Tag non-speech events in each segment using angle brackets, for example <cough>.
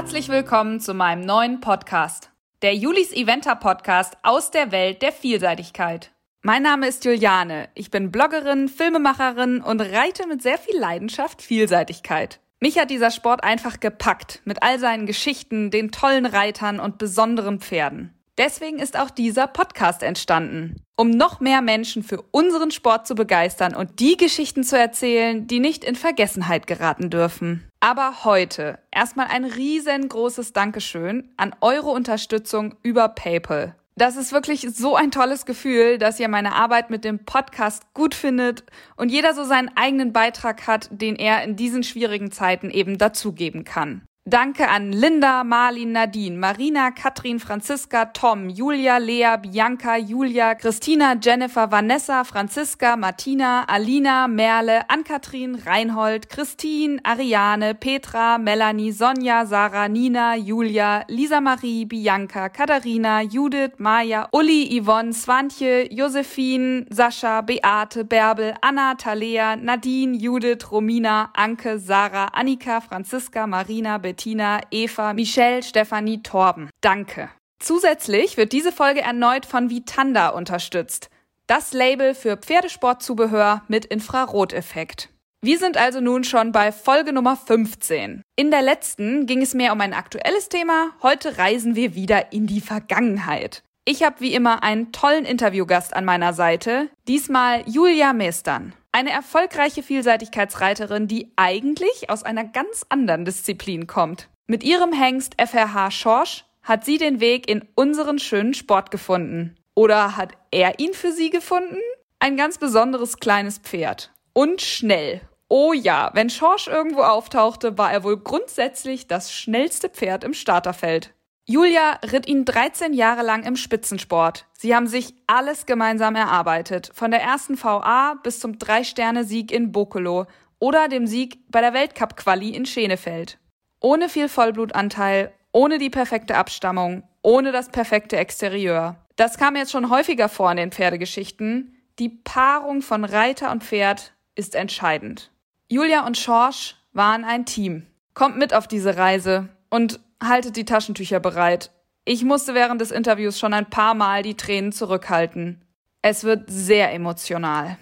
Herzlich willkommen zu meinem neuen Podcast, der Julis Eventer Podcast aus der Welt der Vielseitigkeit. Mein Name ist Juliane, ich bin Bloggerin, Filmemacherin und reite mit sehr viel Leidenschaft Vielseitigkeit. Mich hat dieser Sport einfach gepackt, mit all seinen Geschichten, den tollen Reitern und besonderen Pferden. Deswegen ist auch dieser Podcast entstanden, um noch mehr Menschen für unseren Sport zu begeistern und die Geschichten zu erzählen, die nicht in Vergessenheit geraten dürfen. Aber heute erstmal ein riesengroßes Dankeschön an eure Unterstützung über PayPal. Das ist wirklich so ein tolles Gefühl, dass ihr meine Arbeit mit dem Podcast gut findet und jeder so seinen eigenen Beitrag hat, den er in diesen schwierigen Zeiten eben dazugeben kann. Danke an Linda, Marlin, Nadine, Marina, Katrin, Franziska, Tom, Julia, Lea, Bianca, Julia, Christina, Jennifer, Vanessa, Franziska, Martina, Alina, Merle, Ann-Kathrin, Reinhold, Christine, Ariane, Petra, Melanie, Sonja, Sarah, Nina, Julia, Lisa Marie, Bianca, Katharina, Judith, Maja, Uli, Yvonne, Swantje, Josephine, Sascha, Beate, Bärbel, Anna, Talea, Nadine, Judith, Romina, Anke, Sarah, Annika, Franziska, Marina, Bettina, Eva, Michelle, Stefanie, Torben. Danke. Zusätzlich wird diese Folge erneut von Vitanda unterstützt. Das Label für Pferdesportzubehör mit Infraroteffekt. Wir sind also nun schon bei Folge Nummer 15. In der letzten ging es mehr um ein aktuelles Thema, heute reisen wir wieder in die Vergangenheit. Ich habe wie immer einen tollen Interviewgast an meiner Seite, diesmal Julia Meestern. Eine erfolgreiche Vielseitigkeitsreiterin, die eigentlich aus einer ganz anderen Disziplin kommt. Mit ihrem Hengst FRH Schorsch hat sie den Weg in unseren schönen Sport gefunden. Oder hat er ihn für sie gefunden? Ein ganz besonderes kleines Pferd. Und schnell. Oh ja, wenn Schorsch irgendwo auftauchte, war er wohl grundsätzlich das schnellste Pferd im Starterfeld. Julia ritt ihn 13 Jahre lang im Spitzensport. Sie haben sich alles gemeinsam erarbeitet, von der ersten VA bis zum Drei-Sterne-Sieg in Bokolo oder dem Sieg bei der Weltcup-Quali in Schenefeld. Ohne viel Vollblutanteil, ohne die perfekte Abstammung, ohne das perfekte Exterieur. Das kam jetzt schon häufiger vor in den Pferdegeschichten. Die Paarung von Reiter und Pferd ist entscheidend. Julia und Schorsch waren ein Team. Kommt mit auf diese Reise und haltet die Taschentücher bereit. Ich musste während des Interviews schon ein paar Mal die Tränen zurückhalten. Es wird sehr emotional.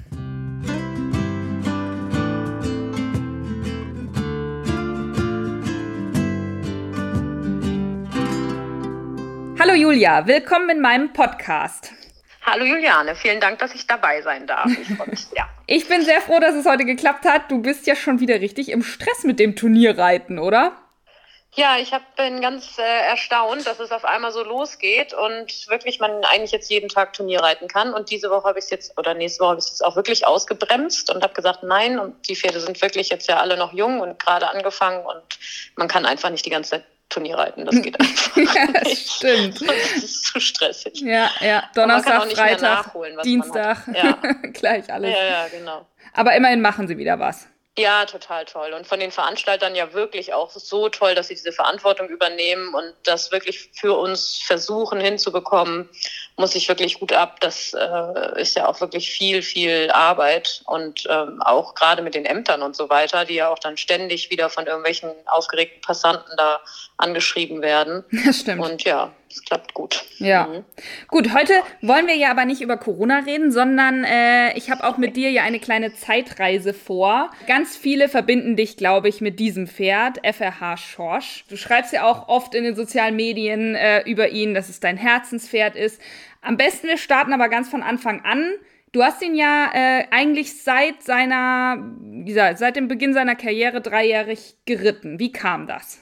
Hallo Julia, willkommen in meinem Podcast. Hallo Juliane, vielen Dank, dass ich dabei sein darf. Ich freue mich sehr. <laughs> ich bin sehr froh, dass es heute geklappt hat. Du bist ja schon wieder richtig im Stress mit dem Turnierreiten, oder? Ja, ich hab, bin ganz äh, erstaunt, dass es auf einmal so losgeht und wirklich man eigentlich jetzt jeden Tag Turnier reiten kann. Und diese Woche habe ich es jetzt, oder nächste Woche habe ich es jetzt auch wirklich ausgebremst und habe gesagt, nein, und die Pferde sind wirklich jetzt ja alle noch jung und gerade angefangen und man kann einfach nicht die ganze Zeit Turnier reiten. Das geht <laughs> einfach. ja, nicht. stimmt. Das ist zu stressig. Ja, ja. Donnerstag, Freitag, Dienstag. Ja. <laughs> Gleich alles. Ja, ja, genau. Aber immerhin machen sie wieder was. Ja, total toll. Und von den Veranstaltern ja wirklich auch so toll, dass sie diese Verantwortung übernehmen und das wirklich für uns versuchen hinzubekommen, muss ich wirklich gut ab. Das äh, ist ja auch wirklich viel, viel Arbeit und ähm, auch gerade mit den Ämtern und so weiter, die ja auch dann ständig wieder von irgendwelchen aufgeregten Passanten da angeschrieben werden. <laughs> Das stimmt. Und ja, es klappt gut. Ja. Mhm. Gut, heute wollen wir ja aber nicht über Corona reden, sondern äh, ich habe auch mit dir ja eine kleine Zeitreise vor. Ganz viele verbinden dich, glaube ich, mit diesem Pferd, FRH Schorsch. Du schreibst ja auch oft in den sozialen Medien äh, über ihn, dass es dein Herzenspferd ist. Am besten, wir starten aber ganz von Anfang an. Du hast ihn ja äh, eigentlich seit seiner, wie gesagt, seit dem Beginn seiner Karriere dreijährig geritten. Wie kam das?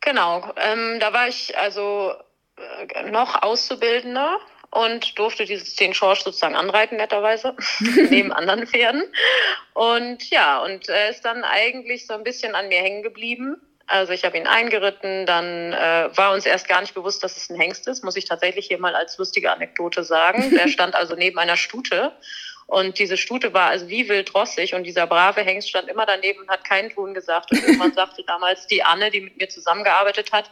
Genau, ähm, da war ich also äh, noch Auszubildender und durfte dieses den Schorsch sozusagen anreiten, netterweise, <laughs> neben anderen Pferden. Und ja, und er ist dann eigentlich so ein bisschen an mir hängen geblieben. Also ich habe ihn eingeritten, dann äh, war uns erst gar nicht bewusst, dass es ein Hengst ist, muss ich tatsächlich hier mal als lustige Anekdote sagen. Der <laughs> stand also neben einer Stute und diese Stute war also wie wild rossig und dieser brave Hengst stand immer daneben und hat keinen Ton gesagt. Und irgendwann sagte damals die Anne, die mit mir zusammengearbeitet hat,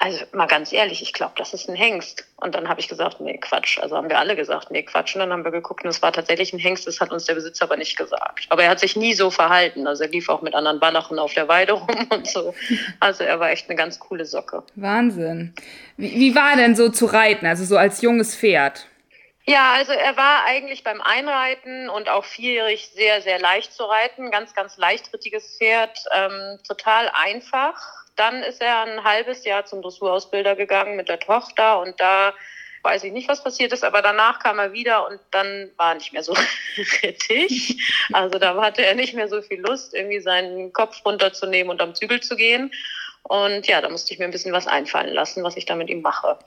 also mal ganz ehrlich, ich glaube, das ist ein Hengst. Und dann habe ich gesagt, nee, Quatsch. Also haben wir alle gesagt, nee, Quatsch. Und dann haben wir geguckt und es war tatsächlich ein Hengst. Das hat uns der Besitzer aber nicht gesagt. Aber er hat sich nie so verhalten. Also er lief auch mit anderen Wallachen auf der Weide rum <laughs> und so. Also er war echt eine ganz coole Socke. Wahnsinn. Wie, wie war er denn so zu reiten? Also so als junges Pferd? Ja, also er war eigentlich beim Einreiten und auch vierjährig sehr, sehr leicht zu reiten. Ganz, ganz leichtrittiges Pferd. Ähm, total einfach dann ist er ein halbes Jahr zum Dressurausbilder gegangen mit der Tochter und da weiß ich nicht, was passiert ist, aber danach kam er wieder und dann war er nicht mehr so <laughs> richtig. Also da hatte er nicht mehr so viel Lust, irgendwie seinen Kopf runterzunehmen und am Zügel zu gehen. Und ja, da musste ich mir ein bisschen was einfallen lassen, was ich da mit ihm mache.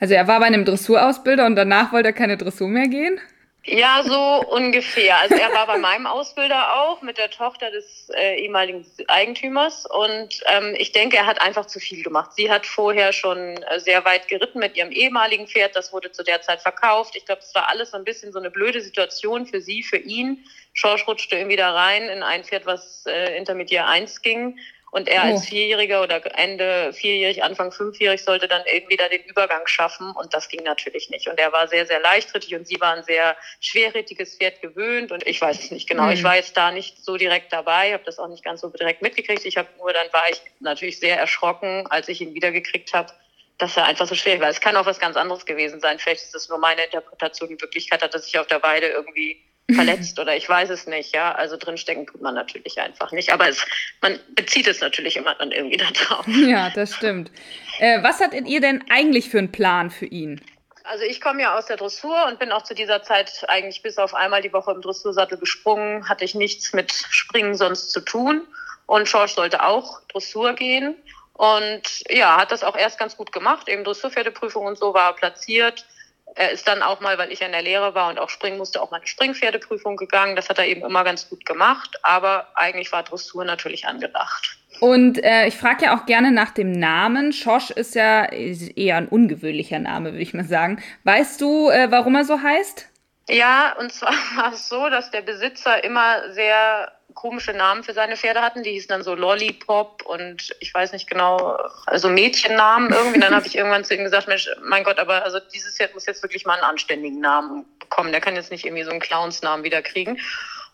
Also er war bei einem Dressurausbilder und danach wollte er keine Dressur mehr gehen? Ja, so ungefähr. Also er war bei <laughs> meinem Ausbilder auch mit der Tochter des äh, ehemaligen Eigentümers und ähm, ich denke, er hat einfach zu viel gemacht. Sie hat vorher schon äh, sehr weit geritten mit ihrem ehemaligen Pferd. Das wurde zu der Zeit verkauft. Ich glaube, es war alles so ein bisschen so eine blöde Situation für sie, für ihn. Schorsch rutschte irgendwie da rein in ein Pferd, was äh, Intermediär 1 ging und er als oh. Vierjähriger oder Ende vierjährig, Anfang fünfjährig sollte dann irgendwie da den Übergang schaffen. Und das ging natürlich nicht. Und er war sehr, sehr leichtrittig und sie war ein sehr schwerrittiges Pferd gewöhnt. Und ich weiß es nicht genau. Mhm. Ich war jetzt da nicht so direkt dabei, habe das auch nicht ganz so direkt mitgekriegt. Ich habe nur, dann war ich natürlich sehr erschrocken, als ich ihn wiedergekriegt habe dass er einfach so schwierig war. Es kann auch was ganz anderes gewesen sein. Vielleicht ist das nur meine Interpretation. In Wirklichkeit hat er sich auf der Weide irgendwie verletzt oder ich weiß es nicht, ja. Also drinstecken tut man natürlich einfach nicht. Aber es, man bezieht es natürlich immer dann irgendwie da drauf. <laughs> Ja, das stimmt. Äh, was hattet ihr denn eigentlich für einen Plan für ihn? Also ich komme ja aus der Dressur und bin auch zu dieser Zeit eigentlich bis auf einmal die Woche im Dressursattel gesprungen. Hatte ich nichts mit Springen sonst zu tun. Und Schorsch sollte auch Dressur gehen. Und ja, hat das auch erst ganz gut gemacht. Eben Dressurpferdeprüfung und so war platziert. Er ist dann auch mal, weil ich in der Lehre war und auch springen musste, auch mal eine Springpferdeprüfung gegangen. Das hat er eben immer ganz gut gemacht. Aber eigentlich war Dressur natürlich angedacht. Und äh, ich frage ja auch gerne nach dem Namen. Schosch ist ja eher ein ungewöhnlicher Name, würde ich mal sagen. Weißt du, äh, warum er so heißt? Ja, und zwar <laughs> war es so, dass der Besitzer immer sehr komische Namen für seine Pferde hatten. Die hießen dann so Lollipop und ich weiß nicht genau, also Mädchennamen irgendwie. Dann habe ich irgendwann zu ihm gesagt, Mensch, mein Gott, aber also dieses Pferd muss jetzt wirklich mal einen anständigen Namen bekommen. Der kann jetzt nicht irgendwie so einen Clownsnamen wieder kriegen.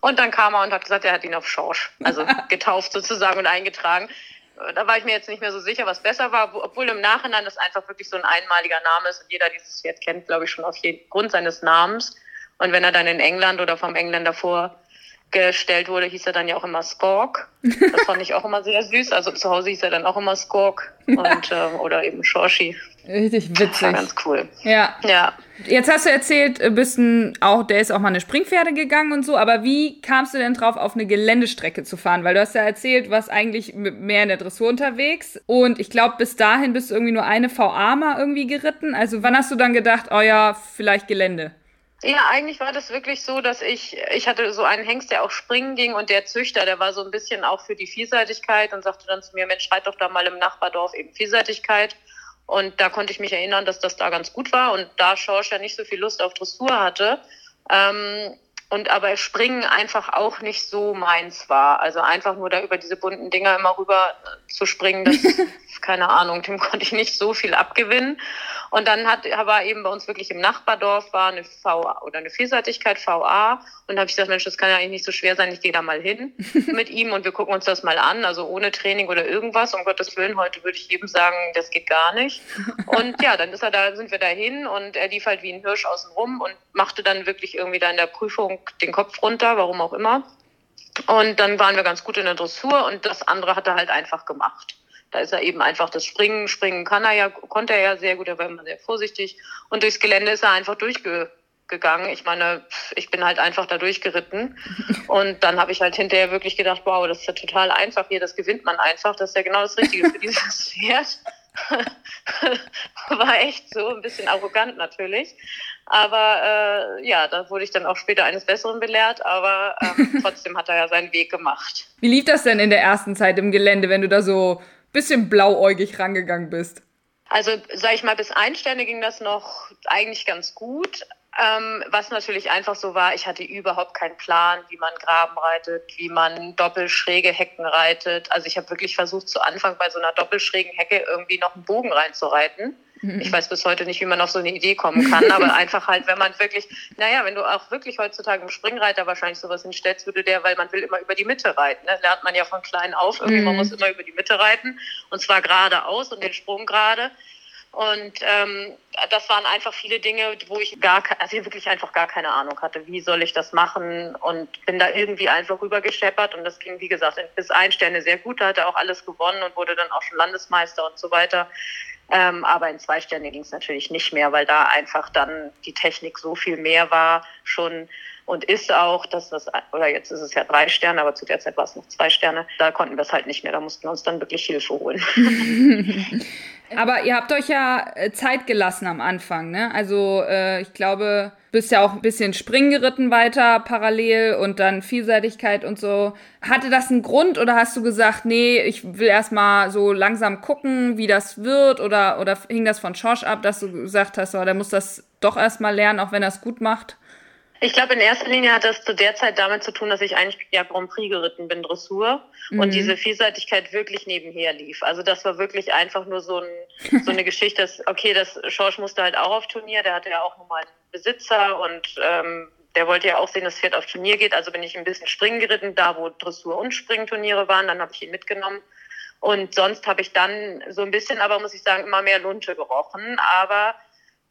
Und dann kam er und hat gesagt, er hat ihn auf Schorsch, also <laughs> getauft sozusagen und eingetragen. Da war ich mir jetzt nicht mehr so sicher, was besser war, obwohl im Nachhinein das einfach wirklich so ein einmaliger Name ist und jeder dieses Pferd kennt, glaube ich, schon auf jeden Grund seines Namens. Und wenn er dann in England oder vom Engländer vor gestellt wurde, hieß er dann ja auch immer Skork. Das fand ich auch immer sehr süß. Also zu Hause hieß er dann auch immer Skork und <laughs> äh, oder eben Shoshi. Richtig witzig. Das war ganz cool. Ja. Ja. Jetzt hast du erzählt, bist ein, auch, der ist auch mal eine Springpferde gegangen und so, aber wie kamst du denn drauf, auf eine Geländestrecke zu fahren? Weil du hast ja erzählt, warst eigentlich mehr in der Dressur unterwegs und ich glaube, bis dahin bist du irgendwie nur eine VA mal irgendwie geritten. Also wann hast du dann gedacht, oh ja, vielleicht Gelände? Ja, eigentlich war das wirklich so, dass ich, ich hatte so einen Hengst, der auch springen ging und der Züchter, der war so ein bisschen auch für die Vielseitigkeit und sagte dann zu mir, Mensch, schreit doch da mal im Nachbardorf eben Vielseitigkeit. Und da konnte ich mich erinnern, dass das da ganz gut war. Und da Schorsch ja nicht so viel Lust auf Dressur hatte, ähm, und aber Springen einfach auch nicht so meins war. Also einfach nur da über diese bunten Dinger immer rüber äh, zu springen, das, <laughs> keine Ahnung, dem konnte ich nicht so viel abgewinnen. Und dann hat, war eben bei uns wirklich im Nachbardorf war eine VA oder eine Vielseitigkeit VA. Und da habe ich gesagt, Mensch, das kann ja eigentlich nicht so schwer sein, ich gehe da mal hin <laughs> mit ihm und wir gucken uns das mal an. Also ohne Training oder irgendwas. Um Gottes Willen, heute würde ich jedem sagen, das geht gar nicht. Und ja, dann ist er da, sind wir da hin und er lief halt wie ein Hirsch außen rum und machte dann wirklich irgendwie da in der Prüfung den Kopf runter, warum auch immer. Und dann waren wir ganz gut in der Dressur und das andere hat er halt einfach gemacht. Da ist er eben einfach das Springen, Springen kann er ja, konnte er ja sehr gut, er war immer sehr vorsichtig. Und durchs Gelände ist er einfach durchgegangen. Ich meine, ich bin halt einfach da durchgeritten. <laughs> Und dann habe ich halt hinterher wirklich gedacht, wow, das ist ja total einfach hier, das gewinnt man einfach. Das ist ja genau das Richtige für dieses <laughs> Pferd. <laughs> war echt so, ein bisschen arrogant natürlich. Aber äh, ja, da wurde ich dann auch später eines Besseren belehrt, aber ähm, <laughs> trotzdem hat er ja seinen Weg gemacht. Wie lief das denn in der ersten Zeit im Gelände, wenn du da so bisschen blauäugig rangegangen bist? Also, sag ich mal, bis Einstände ging das noch eigentlich ganz gut. Ähm, was natürlich einfach so war, ich hatte überhaupt keinen Plan, wie man Graben reitet, wie man doppelschräge Hecken reitet. Also ich habe wirklich versucht, zu Anfang bei so einer doppelschrägen Hecke irgendwie noch einen Bogen reinzureiten. Mhm. Ich weiß bis heute nicht, wie man auf so eine Idee kommen kann, aber <laughs> einfach halt, wenn man wirklich, naja, wenn du auch wirklich heutzutage im Springreiter wahrscheinlich sowas hinstellst, würde der, weil man will immer über die Mitte reiten. Ne? Lernt man ja von klein auf, irgendwie, mhm. man muss immer über die Mitte reiten und zwar geradeaus und den Sprung gerade. Und ähm, das waren einfach viele Dinge, wo ich gar, also ich wirklich einfach gar keine Ahnung hatte, wie soll ich das machen und bin da irgendwie einfach rübergescheppert und das ging, wie gesagt, bis ein Sterne sehr gut, da hat er auch alles gewonnen und wurde dann auch schon Landesmeister und so weiter. Ähm, aber in zwei Sterne ging es natürlich nicht mehr, weil da einfach dann die Technik so viel mehr war schon und ist auch, dass das, oder jetzt ist es ja drei Sterne, aber zu der Zeit war es noch zwei Sterne. Da konnten wir es halt nicht mehr, da mussten wir uns dann wirklich Hilfe holen. <laughs> aber ihr habt euch ja äh, Zeit gelassen am Anfang, ne? Also äh, ich glaube, bist ja auch ein bisschen Springen geritten weiter parallel und dann Vielseitigkeit und so. Hatte das einen Grund oder hast du gesagt, nee, ich will erstmal so langsam gucken, wie das wird oder, oder hing das von Schorsch ab, dass du gesagt hast, oh, der muss das doch erstmal lernen, auch wenn er es gut macht? Ich glaube, in erster Linie hat das zu der Zeit damit zu tun, dass ich eigentlich ja Grand Prix geritten bin, Dressur, mhm. und diese Vielseitigkeit wirklich nebenher lief. Also das war wirklich einfach nur so, ein, <laughs> so eine Geschichte, dass, okay, das Schorsch musste halt auch auf Turnier, der hatte ja auch nochmal einen Besitzer und ähm, der wollte ja auch sehen, dass das Pferd auf Turnier geht. Also bin ich ein bisschen Springen geritten, da wo Dressur- und Springturniere waren, dann habe ich ihn mitgenommen. Und sonst habe ich dann so ein bisschen, aber muss ich sagen, immer mehr Lunte gerochen. Aber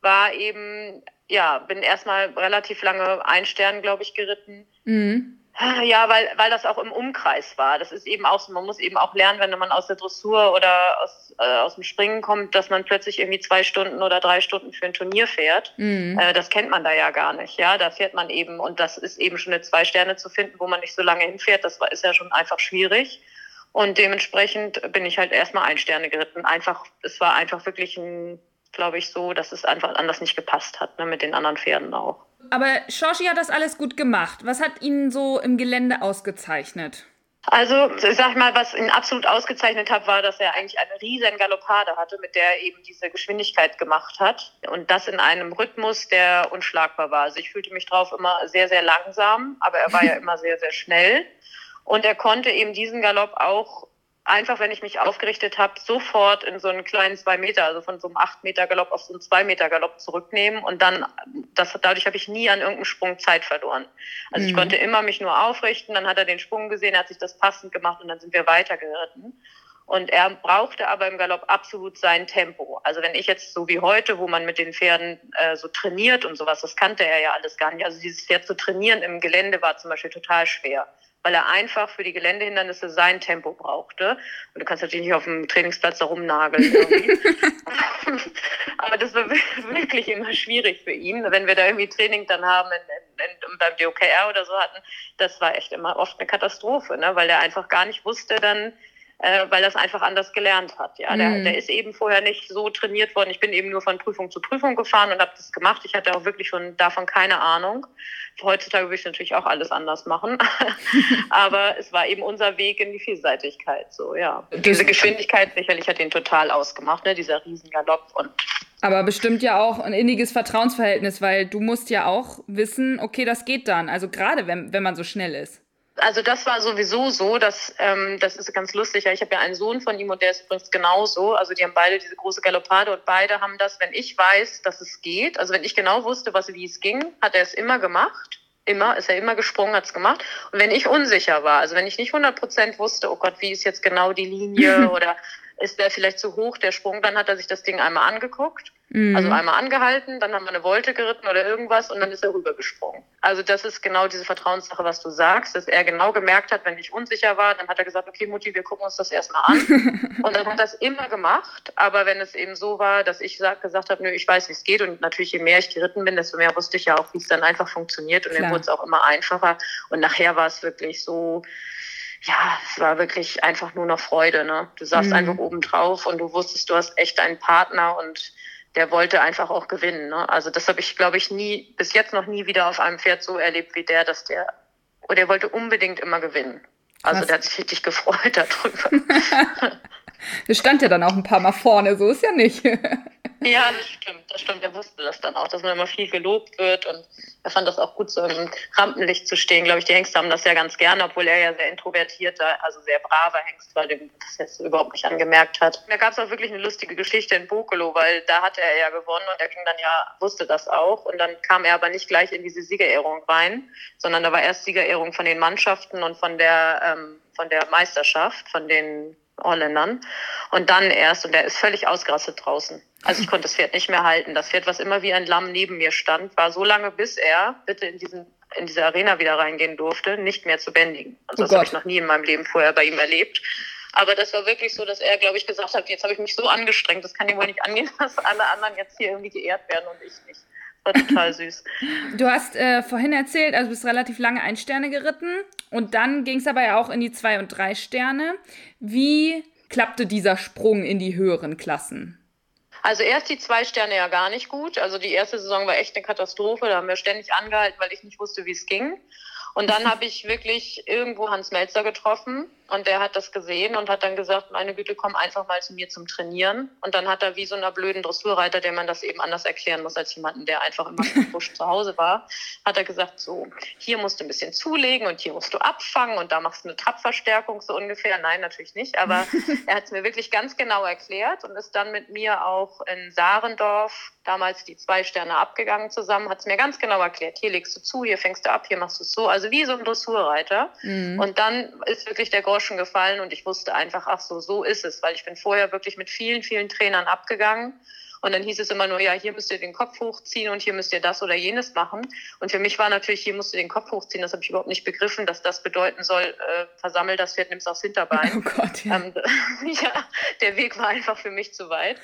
war eben, ja, bin erstmal relativ lange ein Stern, glaube ich, geritten. Mhm. Ja, weil, weil das auch im Umkreis war. Das ist eben auch so, man muss eben auch lernen, wenn man aus der Dressur oder aus, äh, aus dem Springen kommt, dass man plötzlich irgendwie zwei Stunden oder drei Stunden für ein Turnier fährt. Mhm. Äh, das kennt man da ja gar nicht. Ja, da fährt man eben, und das ist eben schon eine zwei Sterne zu finden, wo man nicht so lange hinfährt. Das war, ist ja schon einfach schwierig. Und dementsprechend bin ich halt erstmal ein Sterne geritten. Einfach, es war einfach wirklich ein glaube ich, so, dass es einfach anders nicht gepasst hat, ne, mit den anderen Pferden auch. Aber Shoshi hat das alles gut gemacht. Was hat ihn so im Gelände ausgezeichnet? Also, ich sag mal, was ihn absolut ausgezeichnet hat, war, dass er eigentlich eine riesen Galoppade hatte, mit der er eben diese Geschwindigkeit gemacht hat. Und das in einem Rhythmus, der unschlagbar war. Also ich fühlte mich drauf immer sehr, sehr langsam, aber er war ja <laughs> immer sehr, sehr schnell. Und er konnte eben diesen Galopp auch einfach, wenn ich mich aufgerichtet habe, sofort in so einen kleinen zwei Meter, also von so einem acht Meter Galopp auf so einen zwei Meter Galopp zurücknehmen und dann, das, dadurch habe ich nie an irgendeinem Sprung Zeit verloren. Also mhm. ich konnte immer mich nur aufrichten, dann hat er den Sprung gesehen, hat sich das passend gemacht und dann sind wir weitergeritten. Und er brauchte aber im Galopp absolut sein Tempo. Also wenn ich jetzt so wie heute, wo man mit den Pferden äh, so trainiert und sowas, das kannte er ja alles gar nicht. Also dieses Pferd zu trainieren im Gelände war zum Beispiel total schwer weil er einfach für die Geländehindernisse sein Tempo brauchte. Und du kannst natürlich nicht auf dem Trainingsplatz da rumnageln. <laughs> Aber das war wirklich immer schwierig für ihn. Wenn wir da irgendwie Training dann haben in, in, in, beim DOKR oder so hatten, das war echt immer oft eine Katastrophe, ne? weil der einfach gar nicht wusste dann, äh, weil es einfach anders gelernt hat. Ja, der, mhm. der ist eben vorher nicht so trainiert worden. Ich bin eben nur von Prüfung zu Prüfung gefahren und habe das gemacht. Ich hatte auch wirklich schon davon keine Ahnung. Heutzutage würde ich natürlich auch alles anders machen, <laughs> aber es war eben unser Weg in die Vielseitigkeit. So ja, diese Geschwindigkeit sicherlich hat ihn total ausgemacht, ne? dieser Riesengalopp und aber bestimmt ja auch ein inniges Vertrauensverhältnis, weil du musst ja auch wissen, okay, das geht dann. Also gerade wenn, wenn man so schnell ist. Also das war sowieso so, dass ähm, das ist ganz lustig. Ich habe ja einen Sohn von ihm und der ist übrigens genauso. Also die haben beide diese große Galoppade und beide haben das, wenn ich weiß, dass es geht, also wenn ich genau wusste, was wie es ging, hat er es immer gemacht. Immer, ist er immer gesprungen, hat es gemacht. Und wenn ich unsicher war, also wenn ich nicht 100 Prozent wusste, oh Gott, wie ist jetzt genau die Linie <laughs> oder ist der vielleicht zu hoch, der Sprung, dann hat er sich das Ding einmal angeguckt Mhm. Also einmal angehalten, dann haben wir eine Wolte geritten oder irgendwas und dann ist er rübergesprungen. Also das ist genau diese Vertrauenssache, was du sagst, dass er genau gemerkt hat, wenn ich unsicher war, dann hat er gesagt, okay Mutti, wir gucken uns das erstmal an. <laughs> und dann hat er es immer gemacht. Aber wenn es eben so war, dass ich gesagt habe, nö, ich weiß, wie es geht und natürlich je mehr ich geritten bin, desto mehr wusste ich ja auch, wie es dann einfach funktioniert und Klar. dann wurde es auch immer einfacher. Und nachher war es wirklich so, ja, es war wirklich einfach nur noch Freude. Ne? Du saßt mhm. einfach oben drauf und du wusstest, du hast echt einen Partner und der wollte einfach auch gewinnen. Ne? Also das habe ich, glaube ich, nie, bis jetzt noch nie wieder auf einem Pferd so erlebt wie der, dass der, und der wollte unbedingt immer gewinnen. Also Krass. der hat sich richtig gefreut <laughs> darüber. <laughs> das stand ja dann auch ein paar Mal vorne, so ist ja nicht. <laughs> Ja, das stimmt, das stimmt. Er wusste das dann auch, dass man immer viel gelobt wird und er fand das auch gut, so im Rampenlicht zu stehen. Glaube ich, die Hengste haben das ja ganz gerne, obwohl er ja sehr introvertierter, also sehr braver Hengst war, dem das jetzt überhaupt nicht angemerkt hat. Da gab es auch wirklich eine lustige Geschichte in Bokelo, weil da hatte er ja gewonnen und er ging dann ja, wusste das auch und dann kam er aber nicht gleich in diese Siegerehrung rein, sondern da war erst Siegerehrung von den Mannschaften und von der, ähm, von der Meisterschaft, von den Holländern. Und dann erst, und der ist völlig ausgerastet draußen. Also ich konnte das Pferd nicht mehr halten. Das Pferd, was immer wie ein Lamm neben mir stand, war so lange, bis er bitte in diesen in diese Arena wieder reingehen durfte, nicht mehr zu bändigen. Also oh das habe ich noch nie in meinem Leben vorher bei ihm erlebt. Aber das war wirklich so, dass er, glaube ich, gesagt hat, jetzt habe ich mich so angestrengt, das kann ja wohl nicht angehen, <laughs> dass alle anderen jetzt hier irgendwie geehrt werden und ich nicht. War total süß. Du hast äh, vorhin erzählt, also bist relativ lange ein Sterne geritten und dann ging es aber ja auch in die zwei und drei Sterne. Wie klappte dieser Sprung in die höheren Klassen? Also erst die zwei Sterne ja gar nicht gut. Also die erste Saison war echt eine Katastrophe. Da haben wir ständig angehalten, weil ich nicht wusste, wie es ging. Und dann habe ich wirklich irgendwo Hans Melzer getroffen und der hat das gesehen und hat dann gesagt, meine Güte, komm einfach mal zu mir zum Trainieren. Und dann hat er wie so einer blöden Dressurreiter, der man das eben anders erklären muss als jemanden, der einfach immer im Busch zu Hause war, hat er gesagt, so, hier musst du ein bisschen zulegen und hier musst du abfangen und da machst du eine Trappverstärkung so ungefähr. Nein, natürlich nicht, aber <laughs> er hat es mir wirklich ganz genau erklärt und ist dann mit mir auch in Saarendorf, damals die zwei Sterne abgegangen zusammen, hat es mir ganz genau erklärt, hier legst du zu, hier fängst du ab, hier machst du es so, also wie so ein Dressurreiter. Mhm. Und dann ist wirklich der Groschen gefallen und ich wusste einfach, ach so, so ist es, weil ich bin vorher wirklich mit vielen, vielen Trainern abgegangen. Und dann hieß es immer nur, ja, hier müsst ihr den Kopf hochziehen und hier müsst ihr das oder jenes machen. Und für mich war natürlich, hier musst du den Kopf hochziehen. Das habe ich überhaupt nicht begriffen, dass das bedeuten soll, äh, versammel das Pferd, nimm's aufs Hinterbein. <laughs> Oh Gott, ja. Ähm, <laughs> ja, der Weg war einfach für mich zu weit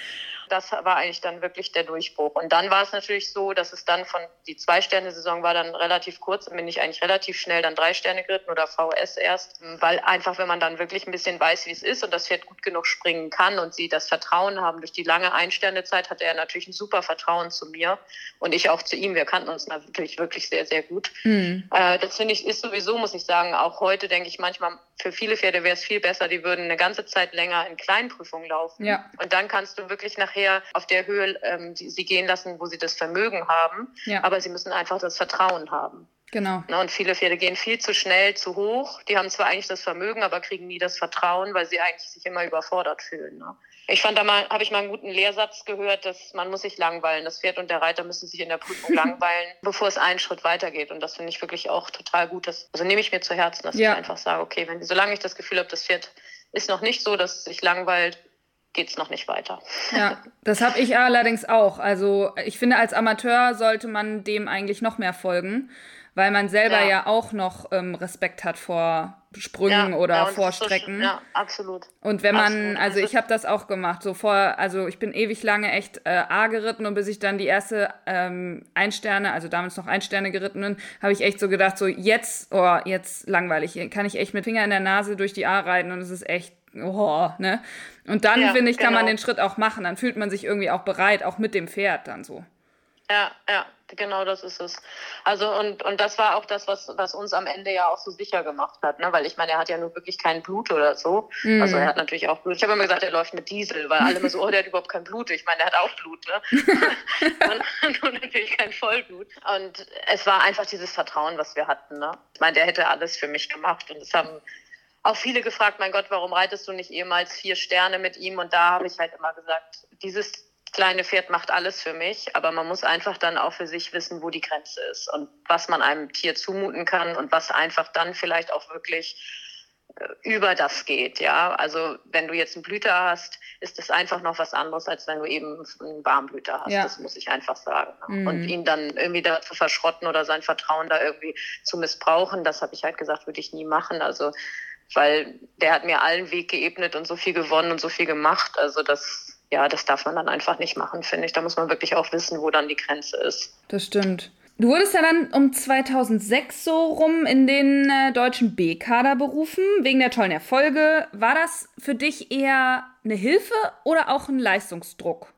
das war eigentlich dann wirklich der Durchbruch. Und dann war es natürlich so, dass es dann von, die Zwei-Sterne-Saison war dann relativ kurz, dann bin ich eigentlich relativ schnell dann drei Sterne geritten oder VS erst, weil einfach, wenn man dann wirklich ein bisschen weiß, wie es ist und das Pferd gut genug springen kann und sie das Vertrauen haben, durch die lange Ein-Sterne-Zeit hatte er natürlich ein super Vertrauen zu mir und ich auch zu ihm. Wir kannten uns natürlich wirklich sehr, sehr gut. Mhm. Das finde ich, ist sowieso, muss ich sagen, auch heute denke ich manchmal, für viele Pferde wäre es viel besser, die würden eine ganze Zeit länger in Kleinprüfungen laufen. Ja. Und dann kannst du wirklich nachher auf der Höhe ähm, die, sie gehen lassen, wo sie das Vermögen haben. Ja. Aber sie müssen einfach das Vertrauen haben. Genau. Ne, und viele Pferde gehen viel zu schnell, zu hoch. Die haben zwar eigentlich das Vermögen, aber kriegen nie das Vertrauen, weil sie eigentlich sich immer überfordert fühlen. Ne? Ich fand da mal, habe ich mal einen guten Lehrsatz gehört, dass man muss sich langweilen. Das Pferd und der Reiter müssen sich in der Prüfung <laughs> langweilen, bevor es einen Schritt weitergeht. Und das finde ich wirklich auch total gut. Das, also nehme ich mir zu Herzen, dass ja. ich einfach sage, okay, wenn, solange ich das Gefühl habe, das Pferd ist noch nicht so, dass es sich langweilt, geht es noch nicht weiter. Ja, das habe ich allerdings auch. Also ich finde, als Amateur sollte man dem eigentlich noch mehr folgen weil man selber ja, ja auch noch ähm, Respekt hat vor Sprüngen ja, oder ja, vor Strecken. So, ja, absolut. Und wenn man, absolut. also ich habe das auch gemacht, so vor, also ich bin ewig lange echt äh, A geritten und bis ich dann die erste ähm, Einsterne, also damals noch Einsterne geritten bin, habe ich echt so gedacht, so jetzt, oh, jetzt langweilig, kann ich echt mit Finger in der Nase durch die A reiten und es ist echt oh, ne? Und dann, ja, finde ich, kann genau. man den Schritt auch machen. Dann fühlt man sich irgendwie auch bereit, auch mit dem Pferd dann so. Ja, ja, genau das ist es. Also und, und das war auch das, was, was uns am Ende ja auch so sicher gemacht hat, ne? Weil ich meine, er hat ja nur wirklich kein Blut oder so. Mhm. Also er hat natürlich auch Blut. Ich habe immer gesagt, er läuft mit Diesel, weil alle immer so, oh, der hat überhaupt kein Blut. Ich meine, er hat auch Blut, ne? <laughs> und, und natürlich kein Vollblut. Und es war einfach dieses Vertrauen, was wir hatten, ne? Ich meine, der hätte alles für mich gemacht. Und es haben auch viele gefragt, mein Gott, warum reitest du nicht ehemals vier Sterne mit ihm? Und da habe ich halt immer gesagt, dieses kleine Pferd macht alles für mich, aber man muss einfach dann auch für sich wissen, wo die Grenze ist und was man einem Tier zumuten kann und was einfach dann vielleicht auch wirklich äh, über das geht, ja. Also wenn du jetzt einen Blüter hast, ist das einfach noch was anderes, als wenn du eben einen Warmblüter hast. Ja. Das muss ich einfach sagen. Mhm. Und ihn dann irgendwie da zu verschrotten oder sein Vertrauen da irgendwie zu missbrauchen, das habe ich halt gesagt, würde ich nie machen. Also weil der hat mir allen Weg geebnet und so viel gewonnen und so viel gemacht. Also das ja, das darf man dann einfach nicht machen, finde ich. Da muss man wirklich auch wissen, wo dann die Grenze ist. Das stimmt. Du wurdest ja dann um 2006 so rum in den äh, deutschen B-Kader berufen, wegen der tollen Erfolge. War das für dich eher eine Hilfe oder auch ein Leistungsdruck?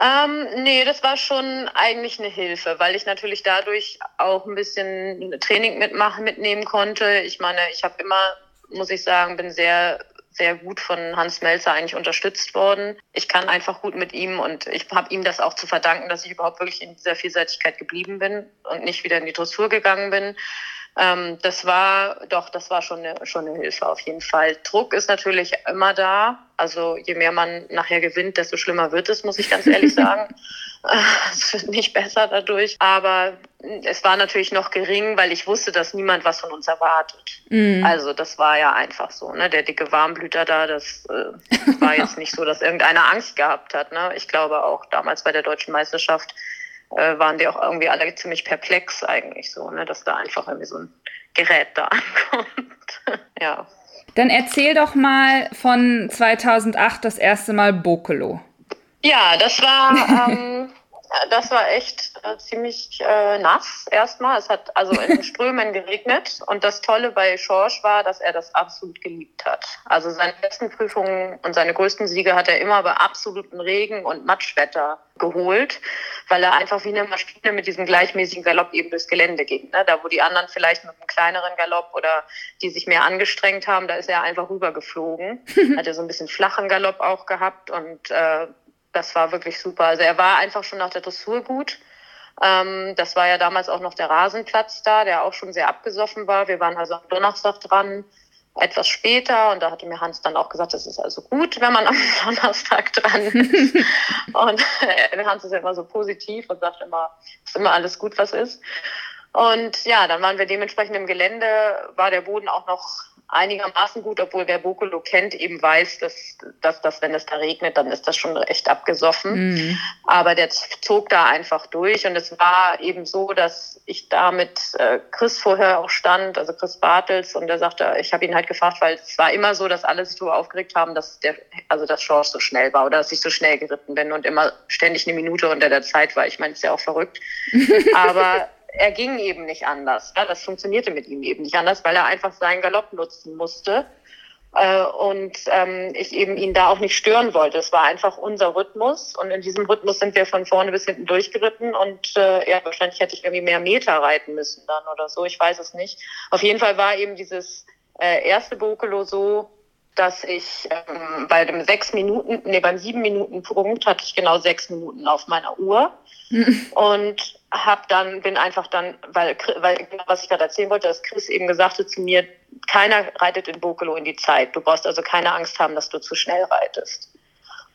Ähm, nee, das war schon eigentlich eine Hilfe, weil ich natürlich dadurch auch ein bisschen Training mitmachen, mitnehmen konnte. Ich meine, ich habe immer, muss ich sagen, bin sehr sehr gut von Hans Melzer eigentlich unterstützt worden. Ich kann einfach gut mit ihm und ich habe ihm das auch zu verdanken, dass ich überhaupt wirklich in dieser Vielseitigkeit geblieben bin und nicht wieder in die Dressur gegangen bin. Ähm, das war doch, das war schon eine, schon eine Hilfe auf jeden Fall. Druck ist natürlich immer da. Also je mehr man nachher gewinnt, desto schlimmer wird es, muss ich ganz ehrlich <laughs> sagen. <laughs> es wird nicht besser dadurch. Aber es war natürlich noch gering, weil ich wusste, dass niemand was von uns erwartet. Mhm. Also das war ja einfach so. Ne? Der dicke Warmblüter da, das äh, war jetzt nicht so, dass irgendeiner Angst gehabt hat. Ne? Ich glaube auch damals bei der deutschen Meisterschaft äh, waren die auch irgendwie alle ziemlich perplex eigentlich so, ne? dass da einfach irgendwie so ein Gerät da <laughs> ankommt. ja. Dann erzähl doch mal von 2008 das erste Mal Bokelo. Ja, das war <laughs> ähm, das war echt äh, ziemlich äh, nass erstmal. Es hat also in <laughs> Strömen geregnet. Und das Tolle bei Schorsch war, dass er das absolut geliebt hat. Also seine besten Prüfungen und seine größten Siege hat er immer bei absolutem Regen und Matschwetter geholt, weil er einfach wie eine Maschine mit diesem gleichmäßigen Galopp eben durchs Gelände ging. Ne? Da, wo die anderen vielleicht mit einem kleineren Galopp oder die sich mehr angestrengt haben, da ist er einfach rübergeflogen. <laughs> hat er so ein bisschen flachen Galopp auch gehabt und äh, das war wirklich super. Also er war einfach schon nach der Dressur gut. Ähm, das war ja damals auch noch der Rasenplatz da, der auch schon sehr abgesoffen war. Wir waren also am Donnerstag dran, etwas später. Und da hatte mir Hans dann auch gesagt, das ist also gut, wenn man am <laughs> Donnerstag dran ist. <laughs> und äh, Hans ist ja immer so positiv und sagt immer, ist immer alles gut, was ist. Und ja, dann waren wir dementsprechend im Gelände, war der Boden auch noch einigermaßen gut, obwohl wer Bokolo kennt, eben weiß, dass, dass, dass wenn es da regnet, dann ist das schon echt abgesoffen. Mhm. Aber der zog da einfach durch und es war eben so, dass ich da mit äh, Chris vorher auch stand, also Chris Bartels, und der sagte, ich habe ihn halt gefragt, weil es war immer so, dass alle sich so aufgeregt haben, dass der, also das Chance so schnell war oder dass ich so schnell geritten bin und immer ständig eine Minute unter der Zeit war. Ich meine, ist ja auch verrückt. <laughs> Aber er ging eben nicht anders. Ja, das funktionierte mit ihm eben nicht anders, weil er einfach seinen Galopp nutzen musste. Äh, und ähm, ich eben ihn da auch nicht stören wollte. Es war einfach unser Rhythmus und in diesem Rhythmus sind wir von vorne bis hinten durchgeritten und äh, ja, wahrscheinlich hätte ich irgendwie mehr Meter reiten müssen dann oder so, ich weiß es nicht. Auf jeden Fall war eben dieses äh, erste Bokelo so, dass ich ähm, bei dem sechs Minuten, nee, beim sieben Minuten Punkt hatte ich genau sechs Minuten auf meiner Uhr <laughs> und hab dann, bin einfach dann, weil, weil genau, was ich gerade erzählen wollte, dass Chris eben gesagt hat zu mir, keiner reitet in Bokelo in die Zeit. Du brauchst also keine Angst haben, dass du zu schnell reitest.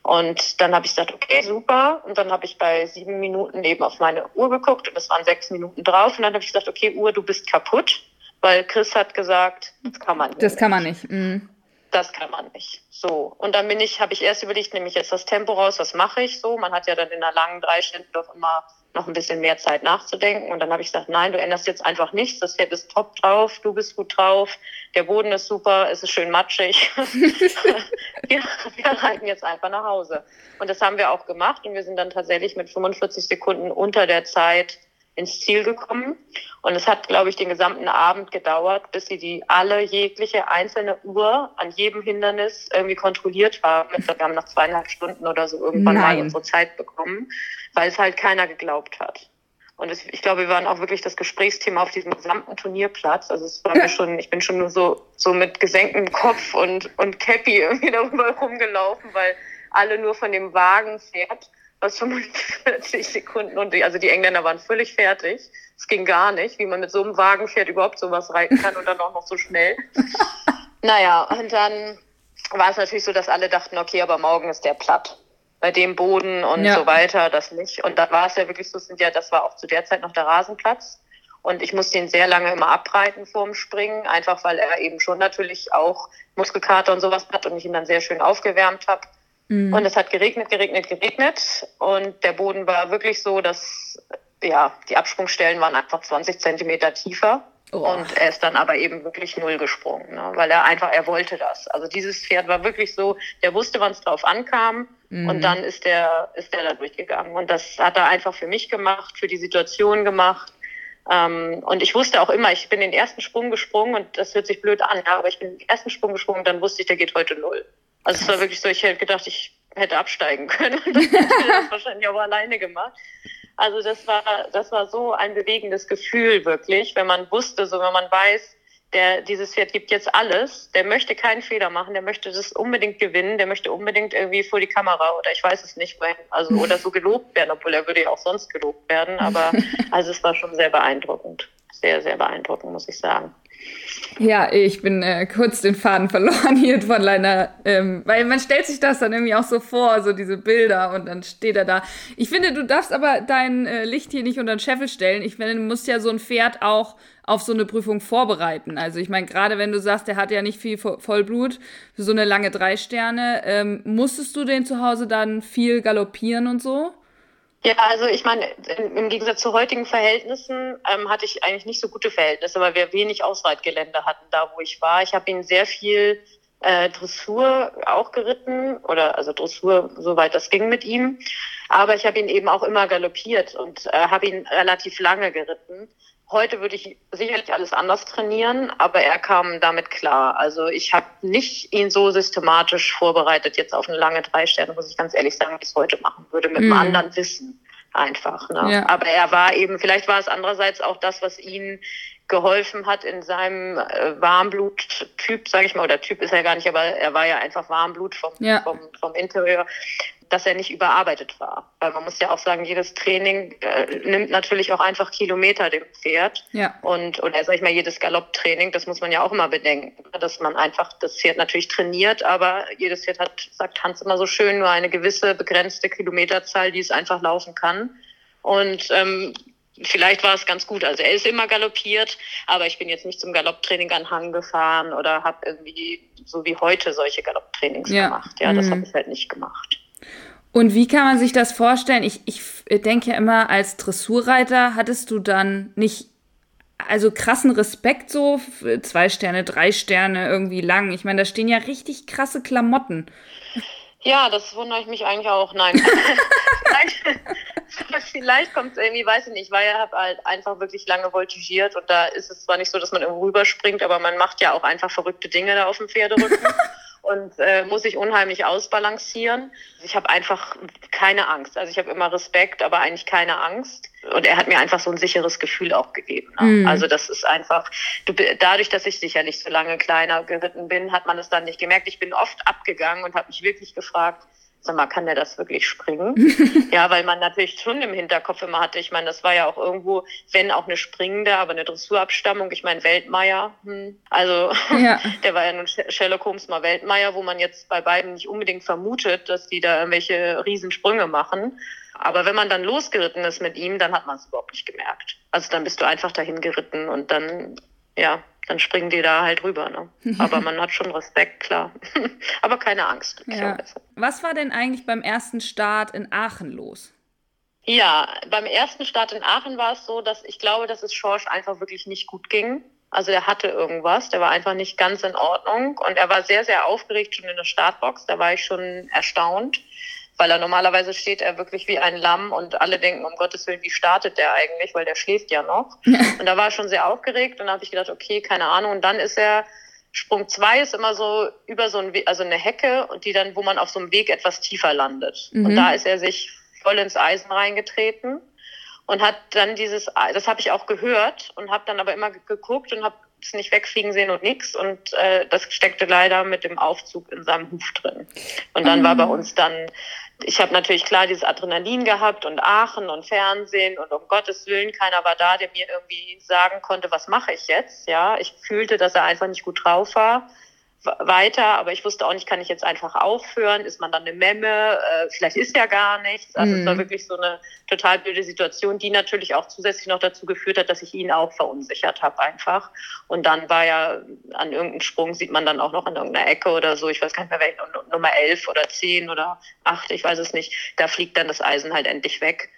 Und dann habe ich gesagt, okay, super. Und dann habe ich bei sieben Minuten eben auf meine Uhr geguckt und es waren sechs Minuten drauf. Und dann habe ich gesagt, okay, Uhr, du bist kaputt, weil Chris hat gesagt, das kann man nicht. Das kann man nicht. Mhm das kann man nicht. So. Und dann bin ich, habe ich erst überlegt, nehme ich jetzt das Tempo raus, was mache ich so? Man hat ja dann in einer langen Dreistunde doch immer noch ein bisschen mehr Zeit nachzudenken. Und dann habe ich gesagt, nein, du änderst jetzt einfach nichts. Das Pferd ist top drauf, du bist gut drauf, der Boden ist super, es ist schön matschig. <laughs> wir, wir reiten jetzt einfach nach Hause. Und das haben wir auch gemacht und wir sind dann tatsächlich mit 45 Sekunden unter der Zeit ins Ziel gekommen. Und es hat, glaube ich, den gesamten Abend gedauert, bis sie die alle jegliche einzelne Uhr an jedem Hindernis irgendwie kontrolliert haben. Wir haben nach zweieinhalb Stunden oder so irgendwann Nein. mal unsere Zeit bekommen, weil es halt keiner geglaubt hat. Und es, ich glaube, wir waren auch wirklich das Gesprächsthema auf diesem gesamten Turnierplatz. Also es war mir schon, ich bin schon nur so, so mit gesenktem Kopf und, und Cappy <laughs> irgendwie darüber rumgelaufen, weil alle nur von dem Wagen fährt aus 45 <laughs> Sekunden und die, also die Engländer waren völlig fertig. Es ging gar nicht, wie man mit so einem Wagenpferd überhaupt sowas reiten kann und dann auch noch so schnell. <laughs> naja, und dann war es natürlich so, dass alle dachten, okay, aber morgen ist der platt. Bei dem Boden und ja. so weiter, das nicht. Und da war es ja wirklich so, sind ja, das war auch zu der Zeit noch der Rasenplatz. Und ich musste ihn sehr lange immer abreiten vorm Springen, einfach weil er eben schon natürlich auch Muskelkater und sowas hat und ich ihn dann sehr schön aufgewärmt habe. Mhm. Und es hat geregnet, geregnet, geregnet. Und der Boden war wirklich so, dass ja, die Absprungstellen waren einfach 20 Zentimeter tiefer. Oh. Und er ist dann aber eben wirklich null gesprungen, ne? weil er einfach, er wollte das. Also dieses Pferd war wirklich so, der wusste, wann es drauf ankam mhm. und dann ist der, ist der da durchgegangen. Und das hat er einfach für mich gemacht, für die Situation gemacht. Ähm, und ich wusste auch immer, ich bin den ersten Sprung gesprungen und das hört sich blöd an, ja, aber ich bin den ersten Sprung gesprungen, dann wusste ich, der geht heute null. Also es war wirklich so, ich hätte gedacht, ich hätte absteigen können. <laughs> Und dann hätte ich das wahrscheinlich auch alleine gemacht. Also das war, das war so ein bewegendes Gefühl wirklich, wenn man wusste, so wenn man weiß, der, dieses Pferd gibt jetzt alles, der möchte keinen Fehler machen, der möchte das unbedingt gewinnen, der möchte unbedingt irgendwie vor die Kamera oder ich weiß es nicht, also <laughs> oder so gelobt werden, obwohl er würde ja auch sonst gelobt werden, aber <laughs> also es war schon sehr beeindruckend. Sehr, sehr beeindruckend, muss ich sagen. Ja, ich bin äh, kurz den Faden verloren hier von Leiner, ähm, weil man stellt sich das dann irgendwie auch so vor, so diese Bilder und dann steht er da. Ich finde, du darfst aber dein äh, Licht hier nicht unter den Scheffel stellen. Ich finde, du musst ja so ein Pferd auch auf so eine Prüfung vorbereiten. Also ich meine, gerade wenn du sagst, der hat ja nicht viel Vollblut für so eine lange drei Sterne, ähm, musstest du den zu Hause dann viel galoppieren und so? Ja, also ich meine, im Gegensatz zu heutigen Verhältnissen ähm, hatte ich eigentlich nicht so gute Verhältnisse, weil wir wenig Ausreitgelände hatten, da wo ich war. Ich habe ihn sehr viel äh, Dressur auch geritten oder also Dressur, soweit das ging mit ihm. Aber ich habe ihn eben auch immer galoppiert und äh, habe ihn relativ lange geritten. Heute würde ich sicherlich alles anders trainieren, aber er kam damit klar. Also ich habe nicht ihn so systematisch vorbereitet jetzt auf eine lange drei Sterne, muss ich ganz ehrlich sagen, wie ich es heute machen würde, mit mm. einem mhm. anderen Wissen einfach. Ne? Ja. Aber er war eben, vielleicht war es andererseits auch das, was ihn geholfen hat in seinem äh, Warmblut-Typ, sage ich mal, oder Typ ist er gar nicht, aber er war ja einfach Warmblut vom, ja. vom, vom Interieur, dass er nicht überarbeitet war. Weil man muss ja auch sagen, jedes Training äh, nimmt natürlich auch einfach Kilometer dem Pferd. Ja. Und, oder sag ich mal, jedes Galopptraining, das muss man ja auch immer bedenken, dass man einfach das Pferd natürlich trainiert, aber jedes Pferd hat, sagt Hans immer so schön, nur eine gewisse begrenzte Kilometerzahl, die es einfach laufen kann. Und ähm, vielleicht war es ganz gut. Also er ist immer galoppiert, aber ich bin jetzt nicht zum Galopptraining an Hang gefahren oder habe irgendwie so wie heute solche Galopptrainings ja. gemacht. Ja, das mhm. habe ich halt nicht gemacht. Und wie kann man sich das vorstellen? Ich, ich denke ja immer, als Dressurreiter hattest du dann nicht also krassen Respekt so, zwei Sterne, drei Sterne irgendwie lang. Ich meine, da stehen ja richtig krasse Klamotten. Ja, das wundere ich mich eigentlich auch. Nein. <laughs> <laughs> vielleicht, vielleicht kommt es irgendwie, weiß ich nicht, weil ich habe halt einfach wirklich lange voltigiert und da ist es zwar nicht so, dass man irgendwo rüberspringt, aber man macht ja auch einfach verrückte Dinge da auf dem Pferderücken. <laughs> und äh, muss ich unheimlich ausbalancieren. Ich habe einfach keine Angst. Also ich habe immer Respekt, aber eigentlich keine Angst. Und er hat mir einfach so ein sicheres Gefühl auch gegeben. Ne? Mhm. Also das ist einfach, du, dadurch, dass ich sicherlich so lange kleiner geritten bin, hat man es dann nicht gemerkt. Ich bin oft abgegangen und habe mich wirklich gefragt, sag mal, kann der das wirklich springen? <laughs> ja, weil man natürlich schon im Hinterkopf immer hatte, ich meine, das war ja auch irgendwo, wenn auch eine springende, aber eine Dressurabstammung, ich meine, Weltmeier, hm. also <laughs> ja. der war ja nun Sherlock Holmes mal Weltmeier, wo man jetzt bei beiden nicht unbedingt vermutet, dass die da irgendwelche Riesensprünge machen. Aber wenn man dann losgeritten ist mit ihm, dann hat man es überhaupt nicht gemerkt. Also dann bist du einfach dahin geritten und dann, ja, dann springen die da halt rüber. Ne? <laughs> Aber man hat schon Respekt, klar. <laughs> Aber keine Angst. Ja. Was war denn eigentlich beim ersten Start in Aachen los? Ja, beim ersten Start in Aachen war es so, dass ich glaube, dass es Schorsch einfach wirklich nicht gut ging. Also er hatte irgendwas, der war einfach nicht ganz in Ordnung und er war sehr, sehr aufgeregt schon in der Startbox. Da war ich schon erstaunt weil er normalerweise steht er wirklich wie ein Lamm und alle denken, um Gottes Willen, wie startet der eigentlich, weil der schläft ja noch. <laughs> und da war er schon sehr aufgeregt und da habe ich gedacht, okay, keine Ahnung. Und dann ist er, Sprung zwei ist immer so über so ein, also eine Hecke und die dann, wo man auf so einem Weg etwas tiefer landet. Mhm. Und da ist er sich voll ins Eisen reingetreten und hat dann dieses, das habe ich auch gehört und habe dann aber immer geguckt und habe es nicht wegfliegen sehen und nichts. Und äh, das steckte leider mit dem Aufzug in seinem Huf drin. Und dann mhm. war bei uns dann, ich habe natürlich klar dieses Adrenalin gehabt und Aachen und Fernsehen und um Gottes Willen, keiner war da, der mir irgendwie sagen konnte, was mache ich jetzt. Ja, ich fühlte, dass er einfach nicht gut drauf war weiter, aber ich wusste auch nicht, kann ich jetzt einfach aufhören? Ist man dann eine Memme? Äh, vielleicht ist ja gar nichts. Also mhm. es war mhm. wirklich so eine total blöde Situation, die natürlich auch zusätzlich noch dazu geführt hat, dass ich ihn auch verunsichert habe einfach. Und dann war ja an irgendeinem Sprung, sieht man dann auch noch an irgendeiner Ecke oder so, ich weiß gar nicht mehr, welche, Nummer 11 oder 10 oder 8, ich weiß es nicht, da fliegt dann das Eisen halt endlich weg.